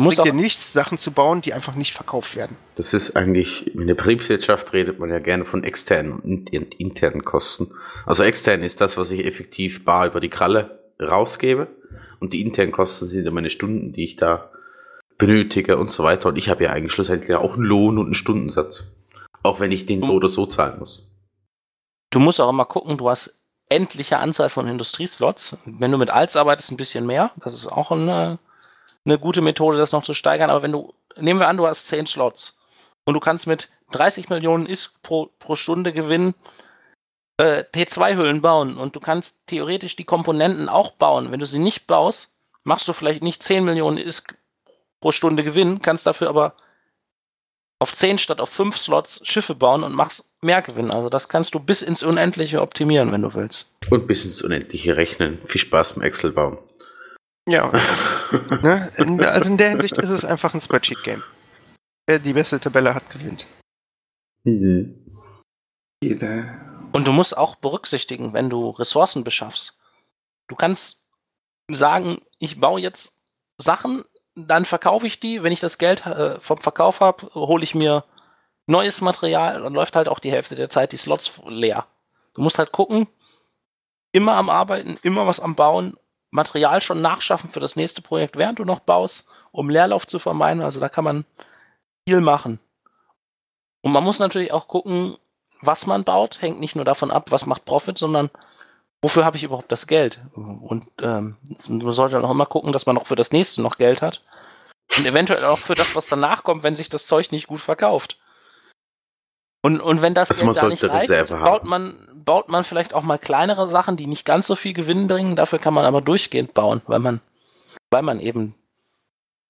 Weil es bringt dir nichts, Sachen zu bauen, die einfach nicht verkauft werden. Das ist eigentlich, in der Betriebswirtschaft redet man ja gerne von externen und in- internen Kosten. Also extern ist das, was ich effektiv bar über die Kralle rausgebe. Und die internen Kosten sind ja meine Stunden, die ich da benötige und so weiter. Und ich habe ja eigentlich schlussendlich auch einen Lohn und einen Stundensatz. Auch wenn ich den so oder so zahlen muss. Du musst auch immer gucken, du hast endliche Anzahl von Industrieslots. Wenn du mit Alts arbeitest, ein bisschen mehr. Das ist auch eine, eine gute Methode, das noch zu steigern. Aber wenn du, nehmen wir an, du hast 10 Slots und du kannst mit 30 Millionen ISK pro, pro Stunde Gewinn äh, T2-Hüllen bauen und du kannst theoretisch die Komponenten auch bauen. Wenn du sie nicht baust, machst du vielleicht nicht 10 Millionen ISK pro Stunde Gewinn, kannst dafür aber auf 10 statt auf 5 Slots Schiffe bauen und machst mehr Gewinn. Also das kannst du bis ins Unendliche optimieren, wenn du willst. Und bis ins Unendliche rechnen. Viel Spaß beim Excel bauen. Ja, ist, <laughs> ne? In- also in der Hinsicht ist es einfach ein Spreadsheet-Game. Wer die beste Tabelle hat, gewinnt. Mhm. Und du musst auch berücksichtigen, wenn du Ressourcen beschaffst. Du kannst sagen, ich baue jetzt Sachen, dann verkaufe ich die. Wenn ich das Geld äh, vom Verkauf habe, hole ich mir neues Material. Dann läuft halt auch die Hälfte der Zeit die Slots leer. Du musst halt gucken, immer am Arbeiten, immer was am Bauen, Material schon nachschaffen für das nächste Projekt, während du noch baust, um Leerlauf zu vermeiden. Also da kann man viel machen. Und man muss natürlich auch gucken, was man baut, hängt nicht nur davon ab, was macht Profit, sondern wofür habe ich überhaupt das Geld? Und ähm, man sollte dann auch immer gucken, dass man auch für das nächste noch Geld hat. Und eventuell auch für das, was danach kommt, wenn sich das Zeug nicht gut verkauft. Und, und wenn das man Geld da nicht sollte reicht, baut man, baut man vielleicht auch mal kleinere Sachen, die nicht ganz so viel Gewinn bringen. Dafür kann man aber durchgehend bauen, weil man, weil man eben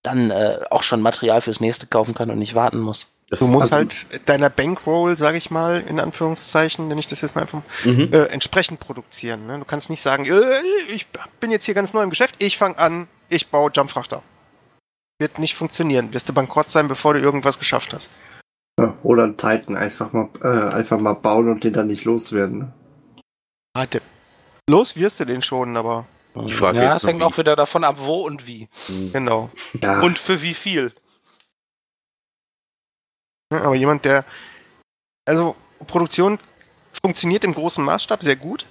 dann äh, auch schon Material fürs nächste kaufen kann und nicht warten muss. Das, Du musst Also- halt deiner Bankroll, sage ich mal, in Anführungszeichen, nenne ich das jetzt mal einfach, mhm. äh, entsprechend produzieren. Ne? Du kannst nicht sagen, äh, ich bin jetzt hier ganz neu im Geschäft, ich fange an, ich baue Jumpfrachter. Wird nicht funktionieren. Wirst du bankrott sein, bevor du irgendwas geschafft hast. Ja, oder einen Titan einfach mal, äh, einfach mal bauen und den dann nicht loswerden. ne? Warte. Los wirst du den schon, aber Die Frage ja, noch hängt wie. auch wieder davon ab, wo und wie. Mhm. genau. Ja, Und für wie viel. Ne, Aber jemand, der. Also, Produktion funktioniert im großen Maßstab sehr gut.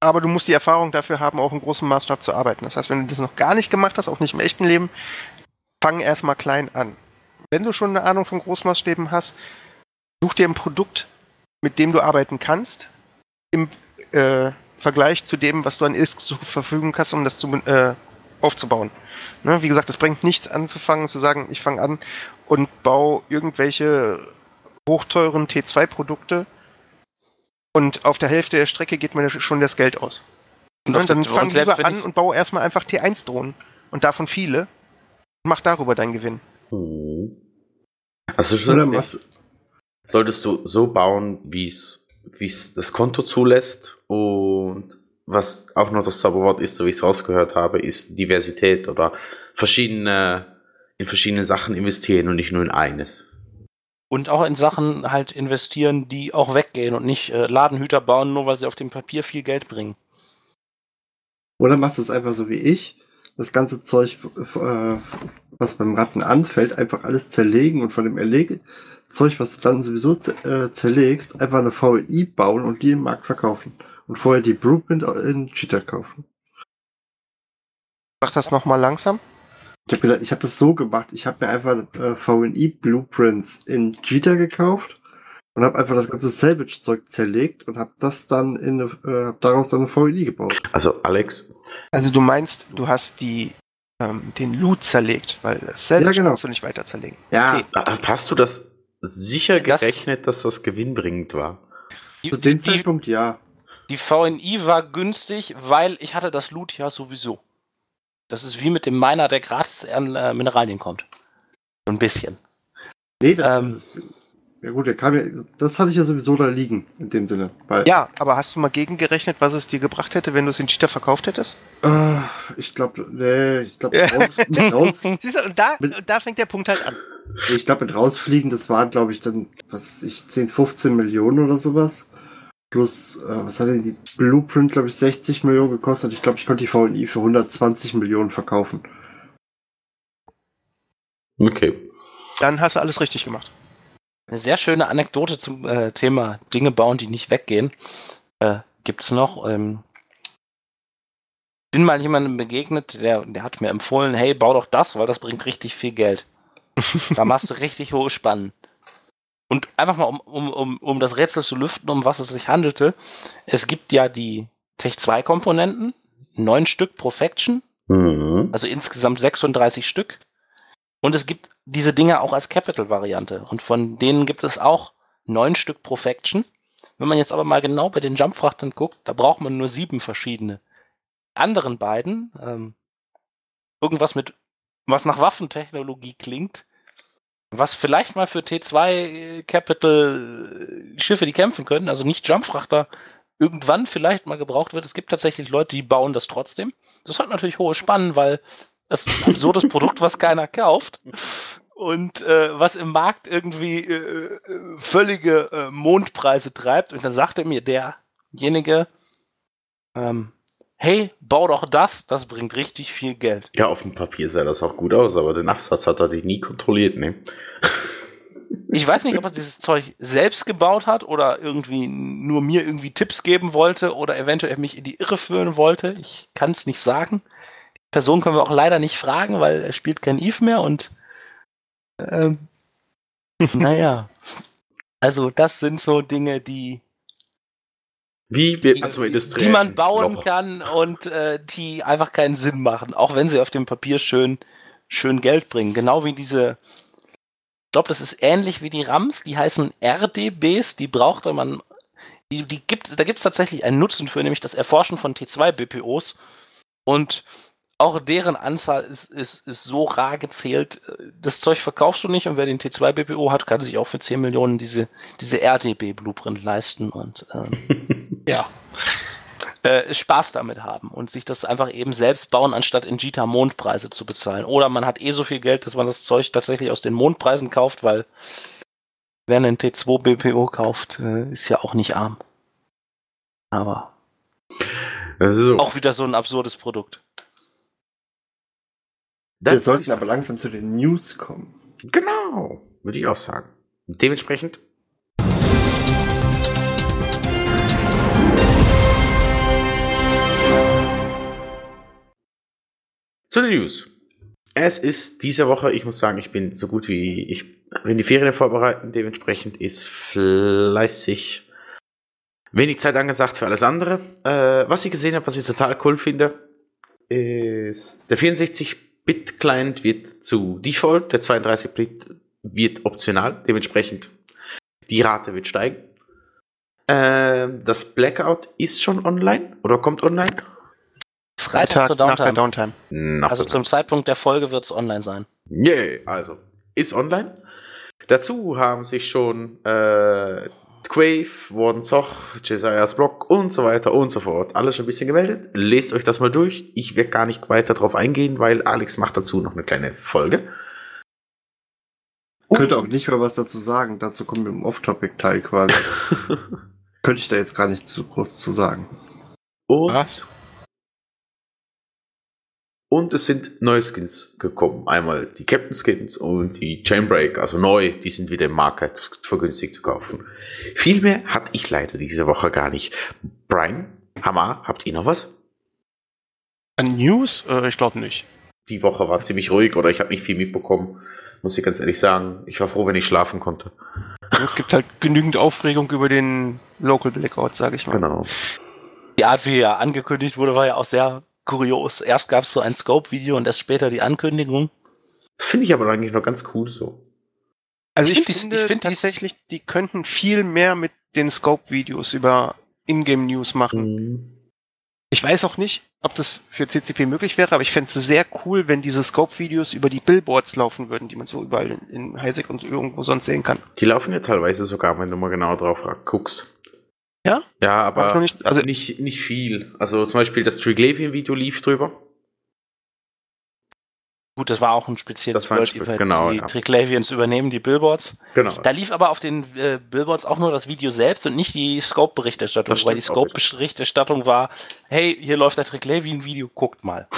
Aber du musst die Erfahrung dafür haben, auch im großen Maßstab zu arbeiten. Das heißt, wenn du das noch gar nicht gemacht hast, auch nicht im echten Leben, fang erstmal klein an. Wenn du schon eine Ahnung von Großmaßstäben hast, such dir ein Produkt, mit dem du arbeiten kannst, im äh, Vergleich zu dem, was du an ISK zur Verfügung hast, um das zu, äh, aufzubauen. Ne? Wie gesagt, es bringt nichts anzufangen, zu sagen, ich fange an und baue irgendwelche hochteuren T2-Produkte und auf der Hälfte der Strecke geht mir schon das Geld aus. Und Ne? auf Dann fang und lieber an und baue erstmal einfach T1-Drohnen und davon viele und mach darüber deinen Gewinn. Mhm. Also was, solltest du so bauen, wie es wie es das Konto zulässt und was auch noch das Zauberwort ist, so wie ich es rausgehört habe, ist Diversität oder verschiedene in verschiedene Sachen investieren und nicht nur in eines. Und auch in Sachen halt investieren, die auch weggehen und nicht äh, Ladenhüter bauen, nur weil sie auf dem Papier viel Geld bringen. oder machst du es einfach so wie ich? Das ganze Zeug, äh, was beim Ratten anfällt, einfach alles zerlegen und von dem Erleg Zeug, was du dann sowieso äh, zerlegst, einfach eine VLI bauen und die im Markt verkaufen. Und vorher die Blueprint in Cheetah kaufen. Mach das nochmal langsam. Ich habe gesagt, ich habe das so gemacht. Ich habe mir einfach äh, VNI Blueprints in Jita gekauft und habe einfach das ganze Salvage-Zeug zerlegt und habe das dann in eine, äh, hab daraus dann eine VNI gebaut. Also Alex, Also du meinst, du hast die, ähm, den Loot zerlegt, weil das Salvage Ja, genau. kannst du nicht weiter zerlegen. Ja, Okay. hast du das sicher Das- gerechnet, dass das gewinnbringend war? Die, zu dem die, Zeitpunkt ja. die VNI war günstig, weil ich hatte das Loot ja sowieso. Das ist wie mit dem Miner, der gratis an äh, Mineralien kommt. So ein bisschen. Nee, das, Ähm. Ja gut, der kam ja, das hatte ich ja sowieso da liegen, in dem Sinne. Weil, Ja, aber hast du mal gegengerechnet, was es dir gebracht hätte, wenn du es in Cheetah verkauft hättest? äh, ich glaube, nee, ich glaube, raus, <laughs> raus, Siehst du, und da, Mit- und da fängt der Punkt halt an. ich glaube, mit rausfliegen, das waren, glaube ich, dann, was weiß ich, 10, 15 Millionen oder sowas. Plus, äh, was hat denn die Blueprint, glaube ich, 60 Millionen gekostet. Ich glaube, ich konnte die VNI für 120 Millionen verkaufen. Okay. Dann hast du alles richtig gemacht. Eine sehr schöne Anekdote zum äh, Thema Dinge bauen, die nicht weggehen. Äh, gibt's noch. Ähm, bin mal jemandem begegnet, der, der hat mir empfohlen, hey, bau doch das, weil das bringt richtig viel Geld. <laughs> da machst du richtig hohe Spannen. Und einfach mal, um, um, um, um das Rätsel zu lüften, um was es sich handelte. Es gibt ja die Tech 2 Komponenten, neun Stück pro Faction, Mhm. also insgesamt 36 Stück. Und es gibt diese Dinge auch als Capital-Variante. Und von denen gibt es auch neun Stück pro Faction. Wenn man jetzt aber mal genau bei den Jumpfrachtern guckt, da braucht man nur sieben verschiedene. Anderen beiden, ähm, irgendwas mit, was nach Waffentechnologie klingt, was vielleicht mal für T2 Capital äh, Schiffe, die kämpfen können, also nicht Jumpfrachter, irgendwann vielleicht mal gebraucht wird. Es gibt tatsächlich Leute, die bauen das trotzdem. Das hat natürlich hohe Spannen, weil das ist ein absurdes Produkt, was keiner kauft. <laughs> Und äh, was im Markt irgendwie äh, äh, völlige äh, Mondpreise treibt. Und dann sagte mir derjenige, ähm, hey, bau doch das, das bringt richtig viel Geld. Ja, auf dem Papier sah das auch gut aus, aber den Absatz hat er nie kontrolliert, ne? <laughs> Ich weiß nicht, ob er dieses Zeug selbst gebaut hat oder irgendwie nur mir irgendwie Tipps geben wollte oder eventuell mich in die Irre führen wollte. Ich kann es nicht sagen. Die Person können wir auch leider nicht fragen, weil er spielt kein Eve mehr und ähm, <laughs> naja. Also das sind so Dinge, die, Wie wird man die, die man bauen Loch? kann und äh, die einfach keinen Sinn machen, auch wenn sie auf dem Papier schön, schön Geld bringen. Genau wie diese, ich glaube, das ist ähnlich wie die RAMs, die heißen RDBs, die brauchte man, die, die gibt, da gibt es tatsächlich einen Nutzen für, nämlich das Erforschen von T2-BPOs und auch deren Anzahl ist, ist, ist so rar gezählt. Das Zeug verkaufst du nicht und wer den T2-BPO hat, kann sich auch für 10 Millionen diese, diese RDB-Blueprint leisten und ähm, <laughs> Ja. äh, Spaß damit haben und sich das einfach eben selbst bauen, anstatt in Jita Mondpreise zu bezahlen. Oder man hat eh so viel Geld, dass man das Zeug tatsächlich aus den Mondpreisen kauft, weil wer einen T2 BPO kauft, äh, ist ja auch nicht arm. Aber Das ist so. auch wieder so ein absurdes Produkt. Wir Das sollten ist- aber langsam zu den News kommen. Genau, würde ich auch sagen. Dementsprechend. Zu den News. Es ist diese Woche, ich muss sagen, ich bin so gut wie ich bin die Ferien vorbereiten, dementsprechend ist fleißig wenig Zeit angesagt für alles andere. Äh, was ich gesehen habe, was ich total cool finde, ist der 64-Bit-Client wird zu Default, der 32-Bit wird optional, dementsprechend die Rate wird steigen. Ähm, das Blackout ist schon online oder kommt online? Freitag zur nach der Downtime. Downtime. Nach Also der- zum Zeitpunkt der Folge wird es online sein. Yeah, also ist online. Dazu haben sich schon äh, Quave, Warden Zoch, Jesiah's Block und so weiter und so fort alle schon ein bisschen gemeldet. Lest euch das mal durch. Ich werde gar nicht weiter drauf eingehen, weil Alex macht dazu noch eine kleine Folge. Könnte auch nicht mal was dazu sagen. Dazu kommen wir im Off-Topic-Teil quasi. <laughs> Könnte ich da jetzt gar nicht zu groß zu sagen. Und Was? Und es sind neue Skins gekommen. Einmal die Captain Skins und die Chainbreak, also neu, die sind wieder im Market für günstig zu kaufen. Viel mehr hatte ich leider diese Woche gar nicht. Brian, Hammer, habt ihr noch was? An News? Äh, ich glaube nicht. die Woche war ziemlich ruhig oder ich habe nicht viel mitbekommen, muss ich ganz ehrlich sagen. Ich war froh, wenn ich schlafen konnte. Es gibt halt genügend Aufregung über den Local Blackout, sage ich mal. Genau. Die Art, wie er angekündigt wurde, war ja auch sehr kurios. Erst gab es so ein Scope-Video und erst später die Ankündigung. Finde ich aber eigentlich noch ganz cool so. Also ich, Ich finde ich find dies- tatsächlich, die könnten viel mehr mit den Scope-Videos über Ingame-News machen. Mhm. Ich weiß auch nicht, ob das für CCP möglich wäre, aber ich fände es sehr cool, wenn diese Scope-Videos über die Billboards laufen würden, die man so überall in, in Highsec und irgendwo sonst sehen kann. Die laufen ja teilweise sogar, wenn du mal genau drauf guckst. Ja? Ja, aber nicht, also nicht, nicht viel. Also zum Beispiel das Triglavian-Video lief drüber. Gut, das war auch ein spezielles Das war ein World Spe- Event. genau, die ja. Triclavians übernehmen die Billboards. Genau. Da lief aber auf den äh, Billboards auch nur das Video selbst und nicht die Scope-Berichterstattung, weil die Scope-Berichterstattung war, hey, hier läuft der Triclavian-Video, guckt mal.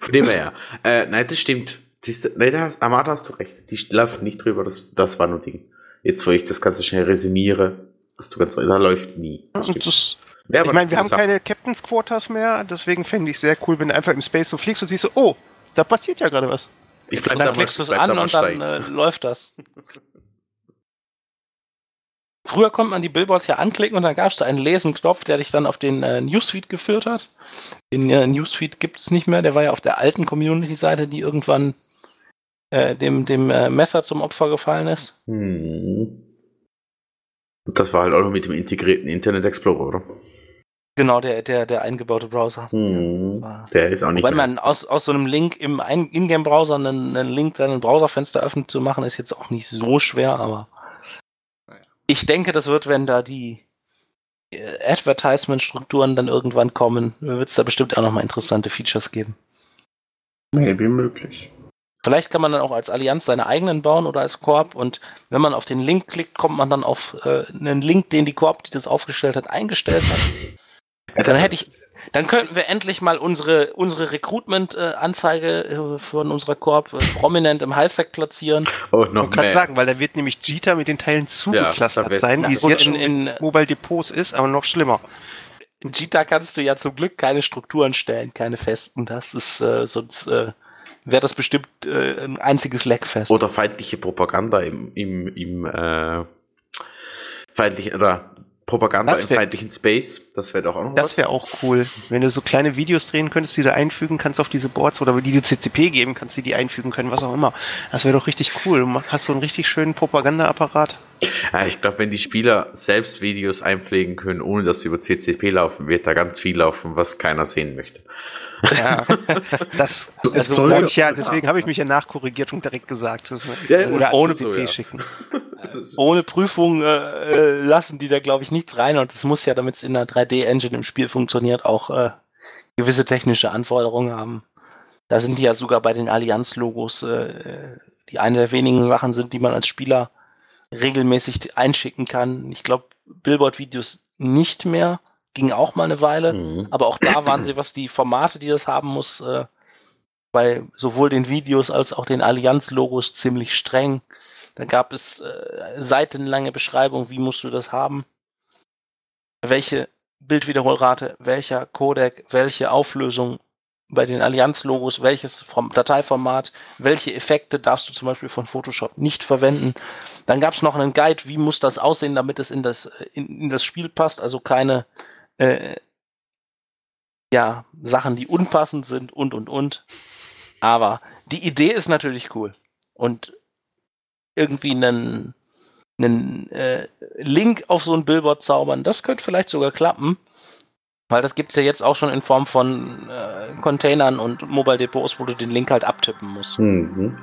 Von dem her. Äh, nein, das stimmt. Siehst du, nein, da hast, Amada hast du recht. Die laufen nicht drüber, das, das war nur Ding. Jetzt, wo ich das Ganze schnell resümiere, hast du ganz da läuft nie. Das das, Ja, ich meine, wir haben keine Captain's Quarters mehr, deswegen fände ich sehr cool, wenn du einfach im Space so fliegst und siehst so, oh, da passiert ja gerade was. Ich Und bleib dann da klickst du es an und dann äh, läuft das. <laughs> Früher konnte man die Billboards ja anklicken und dann gab es da einen Lesenknopf, der dich dann auf den äh, Newsfeed geführt hat. Den äh, Newsfeed gibt es nicht mehr, der war ja auf der alten Community-Seite, die irgendwann äh, dem, dem äh, Messer zum Opfer gefallen ist. Hm. Und das war halt auch noch mit dem integrierten Internet Explorer, oder? Genau, der, der, der eingebaute Browser. Hm. war- Der ist auch nicht Wobei mehr. man aus, aus so einem Link im Ingame-Browser einen, einen Link dann ein Browserfenster öffnen zu machen, ist jetzt auch nicht so schwer, aber Naja. ich denke, das wird, wenn da die äh, Advertisement-Strukturen dann irgendwann kommen, wird es da bestimmt auch nochmal interessante Features geben. Maybe möglich. Vielleicht kann man dann auch als Allianz seine eigenen bauen oder als Koop und wenn man auf den Link klickt, kommt man dann auf äh, einen Link, den die Koop, die das aufgestellt hat, eingestellt hat. Dann hätte ich, dann könnten wir endlich mal unsere, unsere Recruitment-Anzeige äh, von unserer Koop äh, prominent im Highsec platzieren. Oh, noch mehr. sagen, weil da wird nämlich Jita mit den Teilen zugepflastert da wird- sein, Ja, wie es jetzt schon in- in Mobile Depots ist, aber noch schlimmer. In Jita kannst du ja zum Glück keine Strukturen stellen, keine festen. Das ist äh, sonst äh, wäre das bestimmt äh, ein einziges Leckfest. Oder feindliche Propaganda im, im, im äh, feindlichen, oder Propaganda Das im wär- feindlichen Space. Das wäre doch auch noch Das wäre auch cool. Wenn du so kleine Videos drehen könntest, die du einfügen kannst auf diese Boards oder die du CCP geben kannst, die die einfügen können, was auch immer. Das wäre doch richtig cool. Du hast so einen richtig schönen Propagandaapparat. Ja, ich glaube, wenn die Spieler selbst Videos einpflegen können, ohne dass sie über CCP laufen, wird da ganz viel laufen, was keiner sehen möchte. Ja, <laughs> das, Es also soll wollte ich ja, ja- deswegen habe ich mich ja nachkorrigiert und direkt gesagt. Das, Ja, ja, oder ohne ist so, ja. schicken. <laughs> Ohne Prüfung äh, äh, lassen die da, glaube ich, nichts rein und es muss ja, damit es in einer 3D-Engine im Spiel funktioniert, auch äh, gewisse technische Anforderungen haben. Da sind die ja sogar bei den Allianz-Logos, äh, die eine der wenigen Sachen sind, die man als Spieler regelmäßig einschicken kann. Ich glaube, Billboard-Videos nicht mehr, ging auch mal eine Weile. Mhm. Aber auch da waren sie, was die Formate, die das haben muss, äh, bei sowohl den Videos als auch den Allianz-Logos ziemlich streng. Da gab es äh, seitenlange Beschreibungen, wie musst du das haben, welche Bildwiederholrate, welcher Codec, welche Auflösung bei den Allianz-Logos, welches Form Dateiformat, welche Effekte darfst du zum Beispiel von Photoshop nicht verwenden. Dann gab es noch einen Guide, wie muss das aussehen, damit es in das, in, in das Spiel passt, also keine äh, ja, Sachen, die unpassend sind und und und. Aber die Idee ist natürlich cool. Und irgendwie einen, einen äh, Link auf so ein Billboard zaubern, das könnte vielleicht sogar klappen. Weil das gibt es ja jetzt auch schon in Form von äh, Containern und Mobile Depots, wo du den Link halt abtippen musst. Mhm.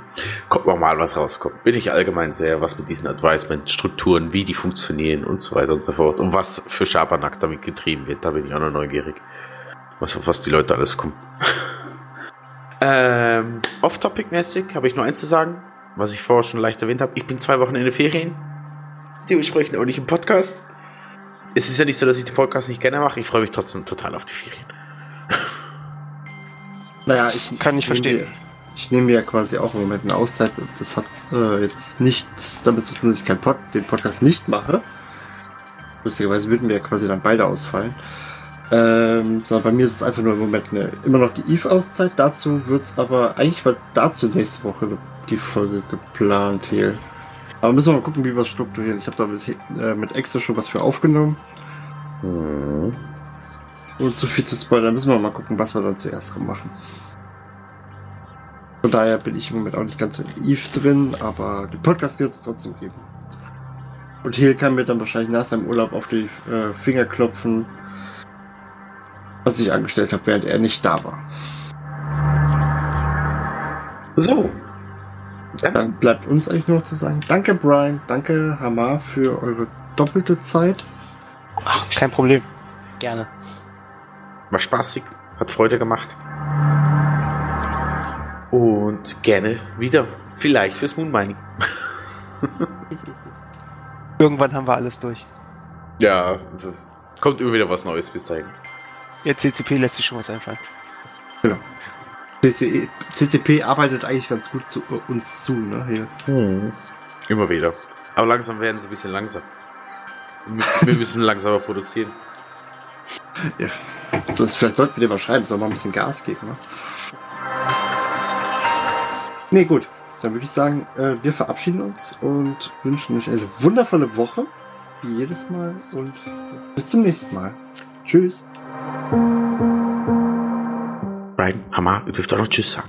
Gucken wir mal, was rauskommt. Bin ich allgemein sehr, was mit diesen Advisement-Strukturen, wie die funktionieren und so weiter und so fort. Und was für Schabernack damit getrieben wird, da bin ich auch noch neugierig. Was, auf was die Leute alles kommen. <laughs> ähm, Off-Topic-mäßig habe ich nur eins zu sagen, was ich vorher schon leicht erwähnt habe. Ich bin zwei Wochen in den Ferien. Dementsprechend auch nicht im Podcast. Es ist ja nicht so, dass ich den Podcast nicht gerne mache. Ich freue mich trotzdem total auf die Ferien. <laughs> Naja, ich Kann ich nehme verstehen. mir- Ich nehme mir ja quasi auch im Moment eine Auszeit. Das hat äh, jetzt nichts damit zu tun, dass ich keinen Pod den Podcast nicht mache. Lustigerweise würden wir ja quasi dann beide ausfallen. Ähm, so, bei mir ist es einfach nur im Moment eine, immer noch die Eve-Auszeit. Dazu wird es aber, eigentlich war dazu nächste Woche die Folge geplant hier. Aber müssen wir mal gucken, wie wir es strukturieren. Ich habe da mit, äh, mit extra schon was für aufgenommen. Hm. Und zu viel zu spoilern, müssen wir mal gucken, was wir dann zuerst machen. Von daher bin ich im Moment auch nicht ganz so in Eve drin, aber den Podcast wird es trotzdem geben. Und Hill kann mir dann wahrscheinlich nach seinem Urlaub auf die äh, Finger klopfen, was ich angestellt habe, während er nicht da war. So. Dann, Dann bleibt uns eigentlich nur noch zu sagen, danke Brian, danke Hamar für eure doppelte Zeit. Ach, kein Problem. Gerne. war spaßig, hat Freude gemacht. Und gerne wieder. Vielleicht fürs Moonmining. <laughs> Irgendwann haben wir alles durch. Ja, kommt immer wieder was Neues bis dahin. Ja, CCP lässt sich schon was einfallen. CCP arbeitet eigentlich ganz gut zu uns zu, ne? Hier. Immer wieder. Aber langsam werden sie ein bisschen langsam. Wir wir müssen langsamer produzieren. <laughs> Ja. So, vielleicht sollten wir dir mal schreiben, soll mal ein bisschen Gas geben, ne? Nee, gut. Dann würde ich sagen, äh, wir verabschieden uns und wünschen euch eine wundervolle Woche, wie jedes Mal, und bis zum nächsten Mal. Tschüss. Brian, Hammer, ihr dürft auch noch Tschüss sagen.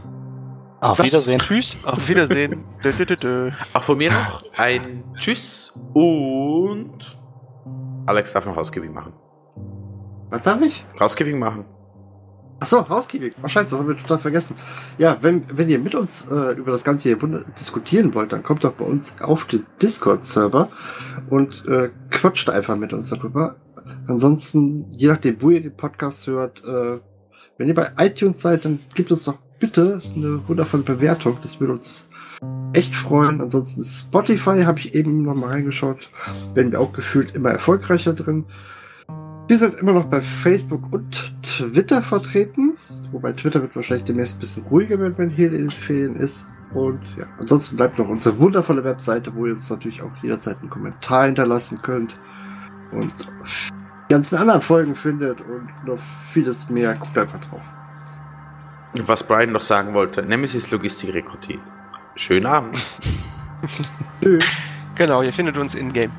Auf Was? Wiedersehen. Tschüss. Auf Wiedersehen. <laughs> dö, dö, dö, dö. Auch von mir noch ein Tschüss und Alex darf noch Housekeeping machen. Was darf ich? Housekeeping machen. Achso, Housekeeping. Oh, scheiße, das haben wir total vergessen. Ja, wenn, wenn ihr mit uns äh, über das Ganze hier diskutieren wollt, dann kommt doch bei uns auf den Discord-Server und äh, quatscht einfach mit uns darüber. Ansonsten, je nachdem, wo ihr den Podcast hört, äh, wenn ihr bei iTunes seid, dann gebt uns doch bitte eine wundervolle Bewertung. Das würde uns echt freuen. Ansonsten Spotify habe ich eben noch mal reingeschaut. Werden wir auch gefühlt immer erfolgreicher drin. Wir sind immer noch bei Facebook und Twitter vertreten. Wobei Twitter wird wahrscheinlich demnächst ein bisschen ruhiger wenn Hehl in den Ferien ist. Und ja, ansonsten bleibt noch unsere wundervolle Webseite, wo ihr uns natürlich auch jederzeit einen Kommentar hinterlassen könnt. Und ganzen anderen Folgen findet und noch vieles mehr. Guckt einfach drauf. Was Brian noch sagen wollte, Nemesis Logistik rekrutiert. Schönen Abend. <laughs> Tschüss. Genau, ihr findet uns in-game.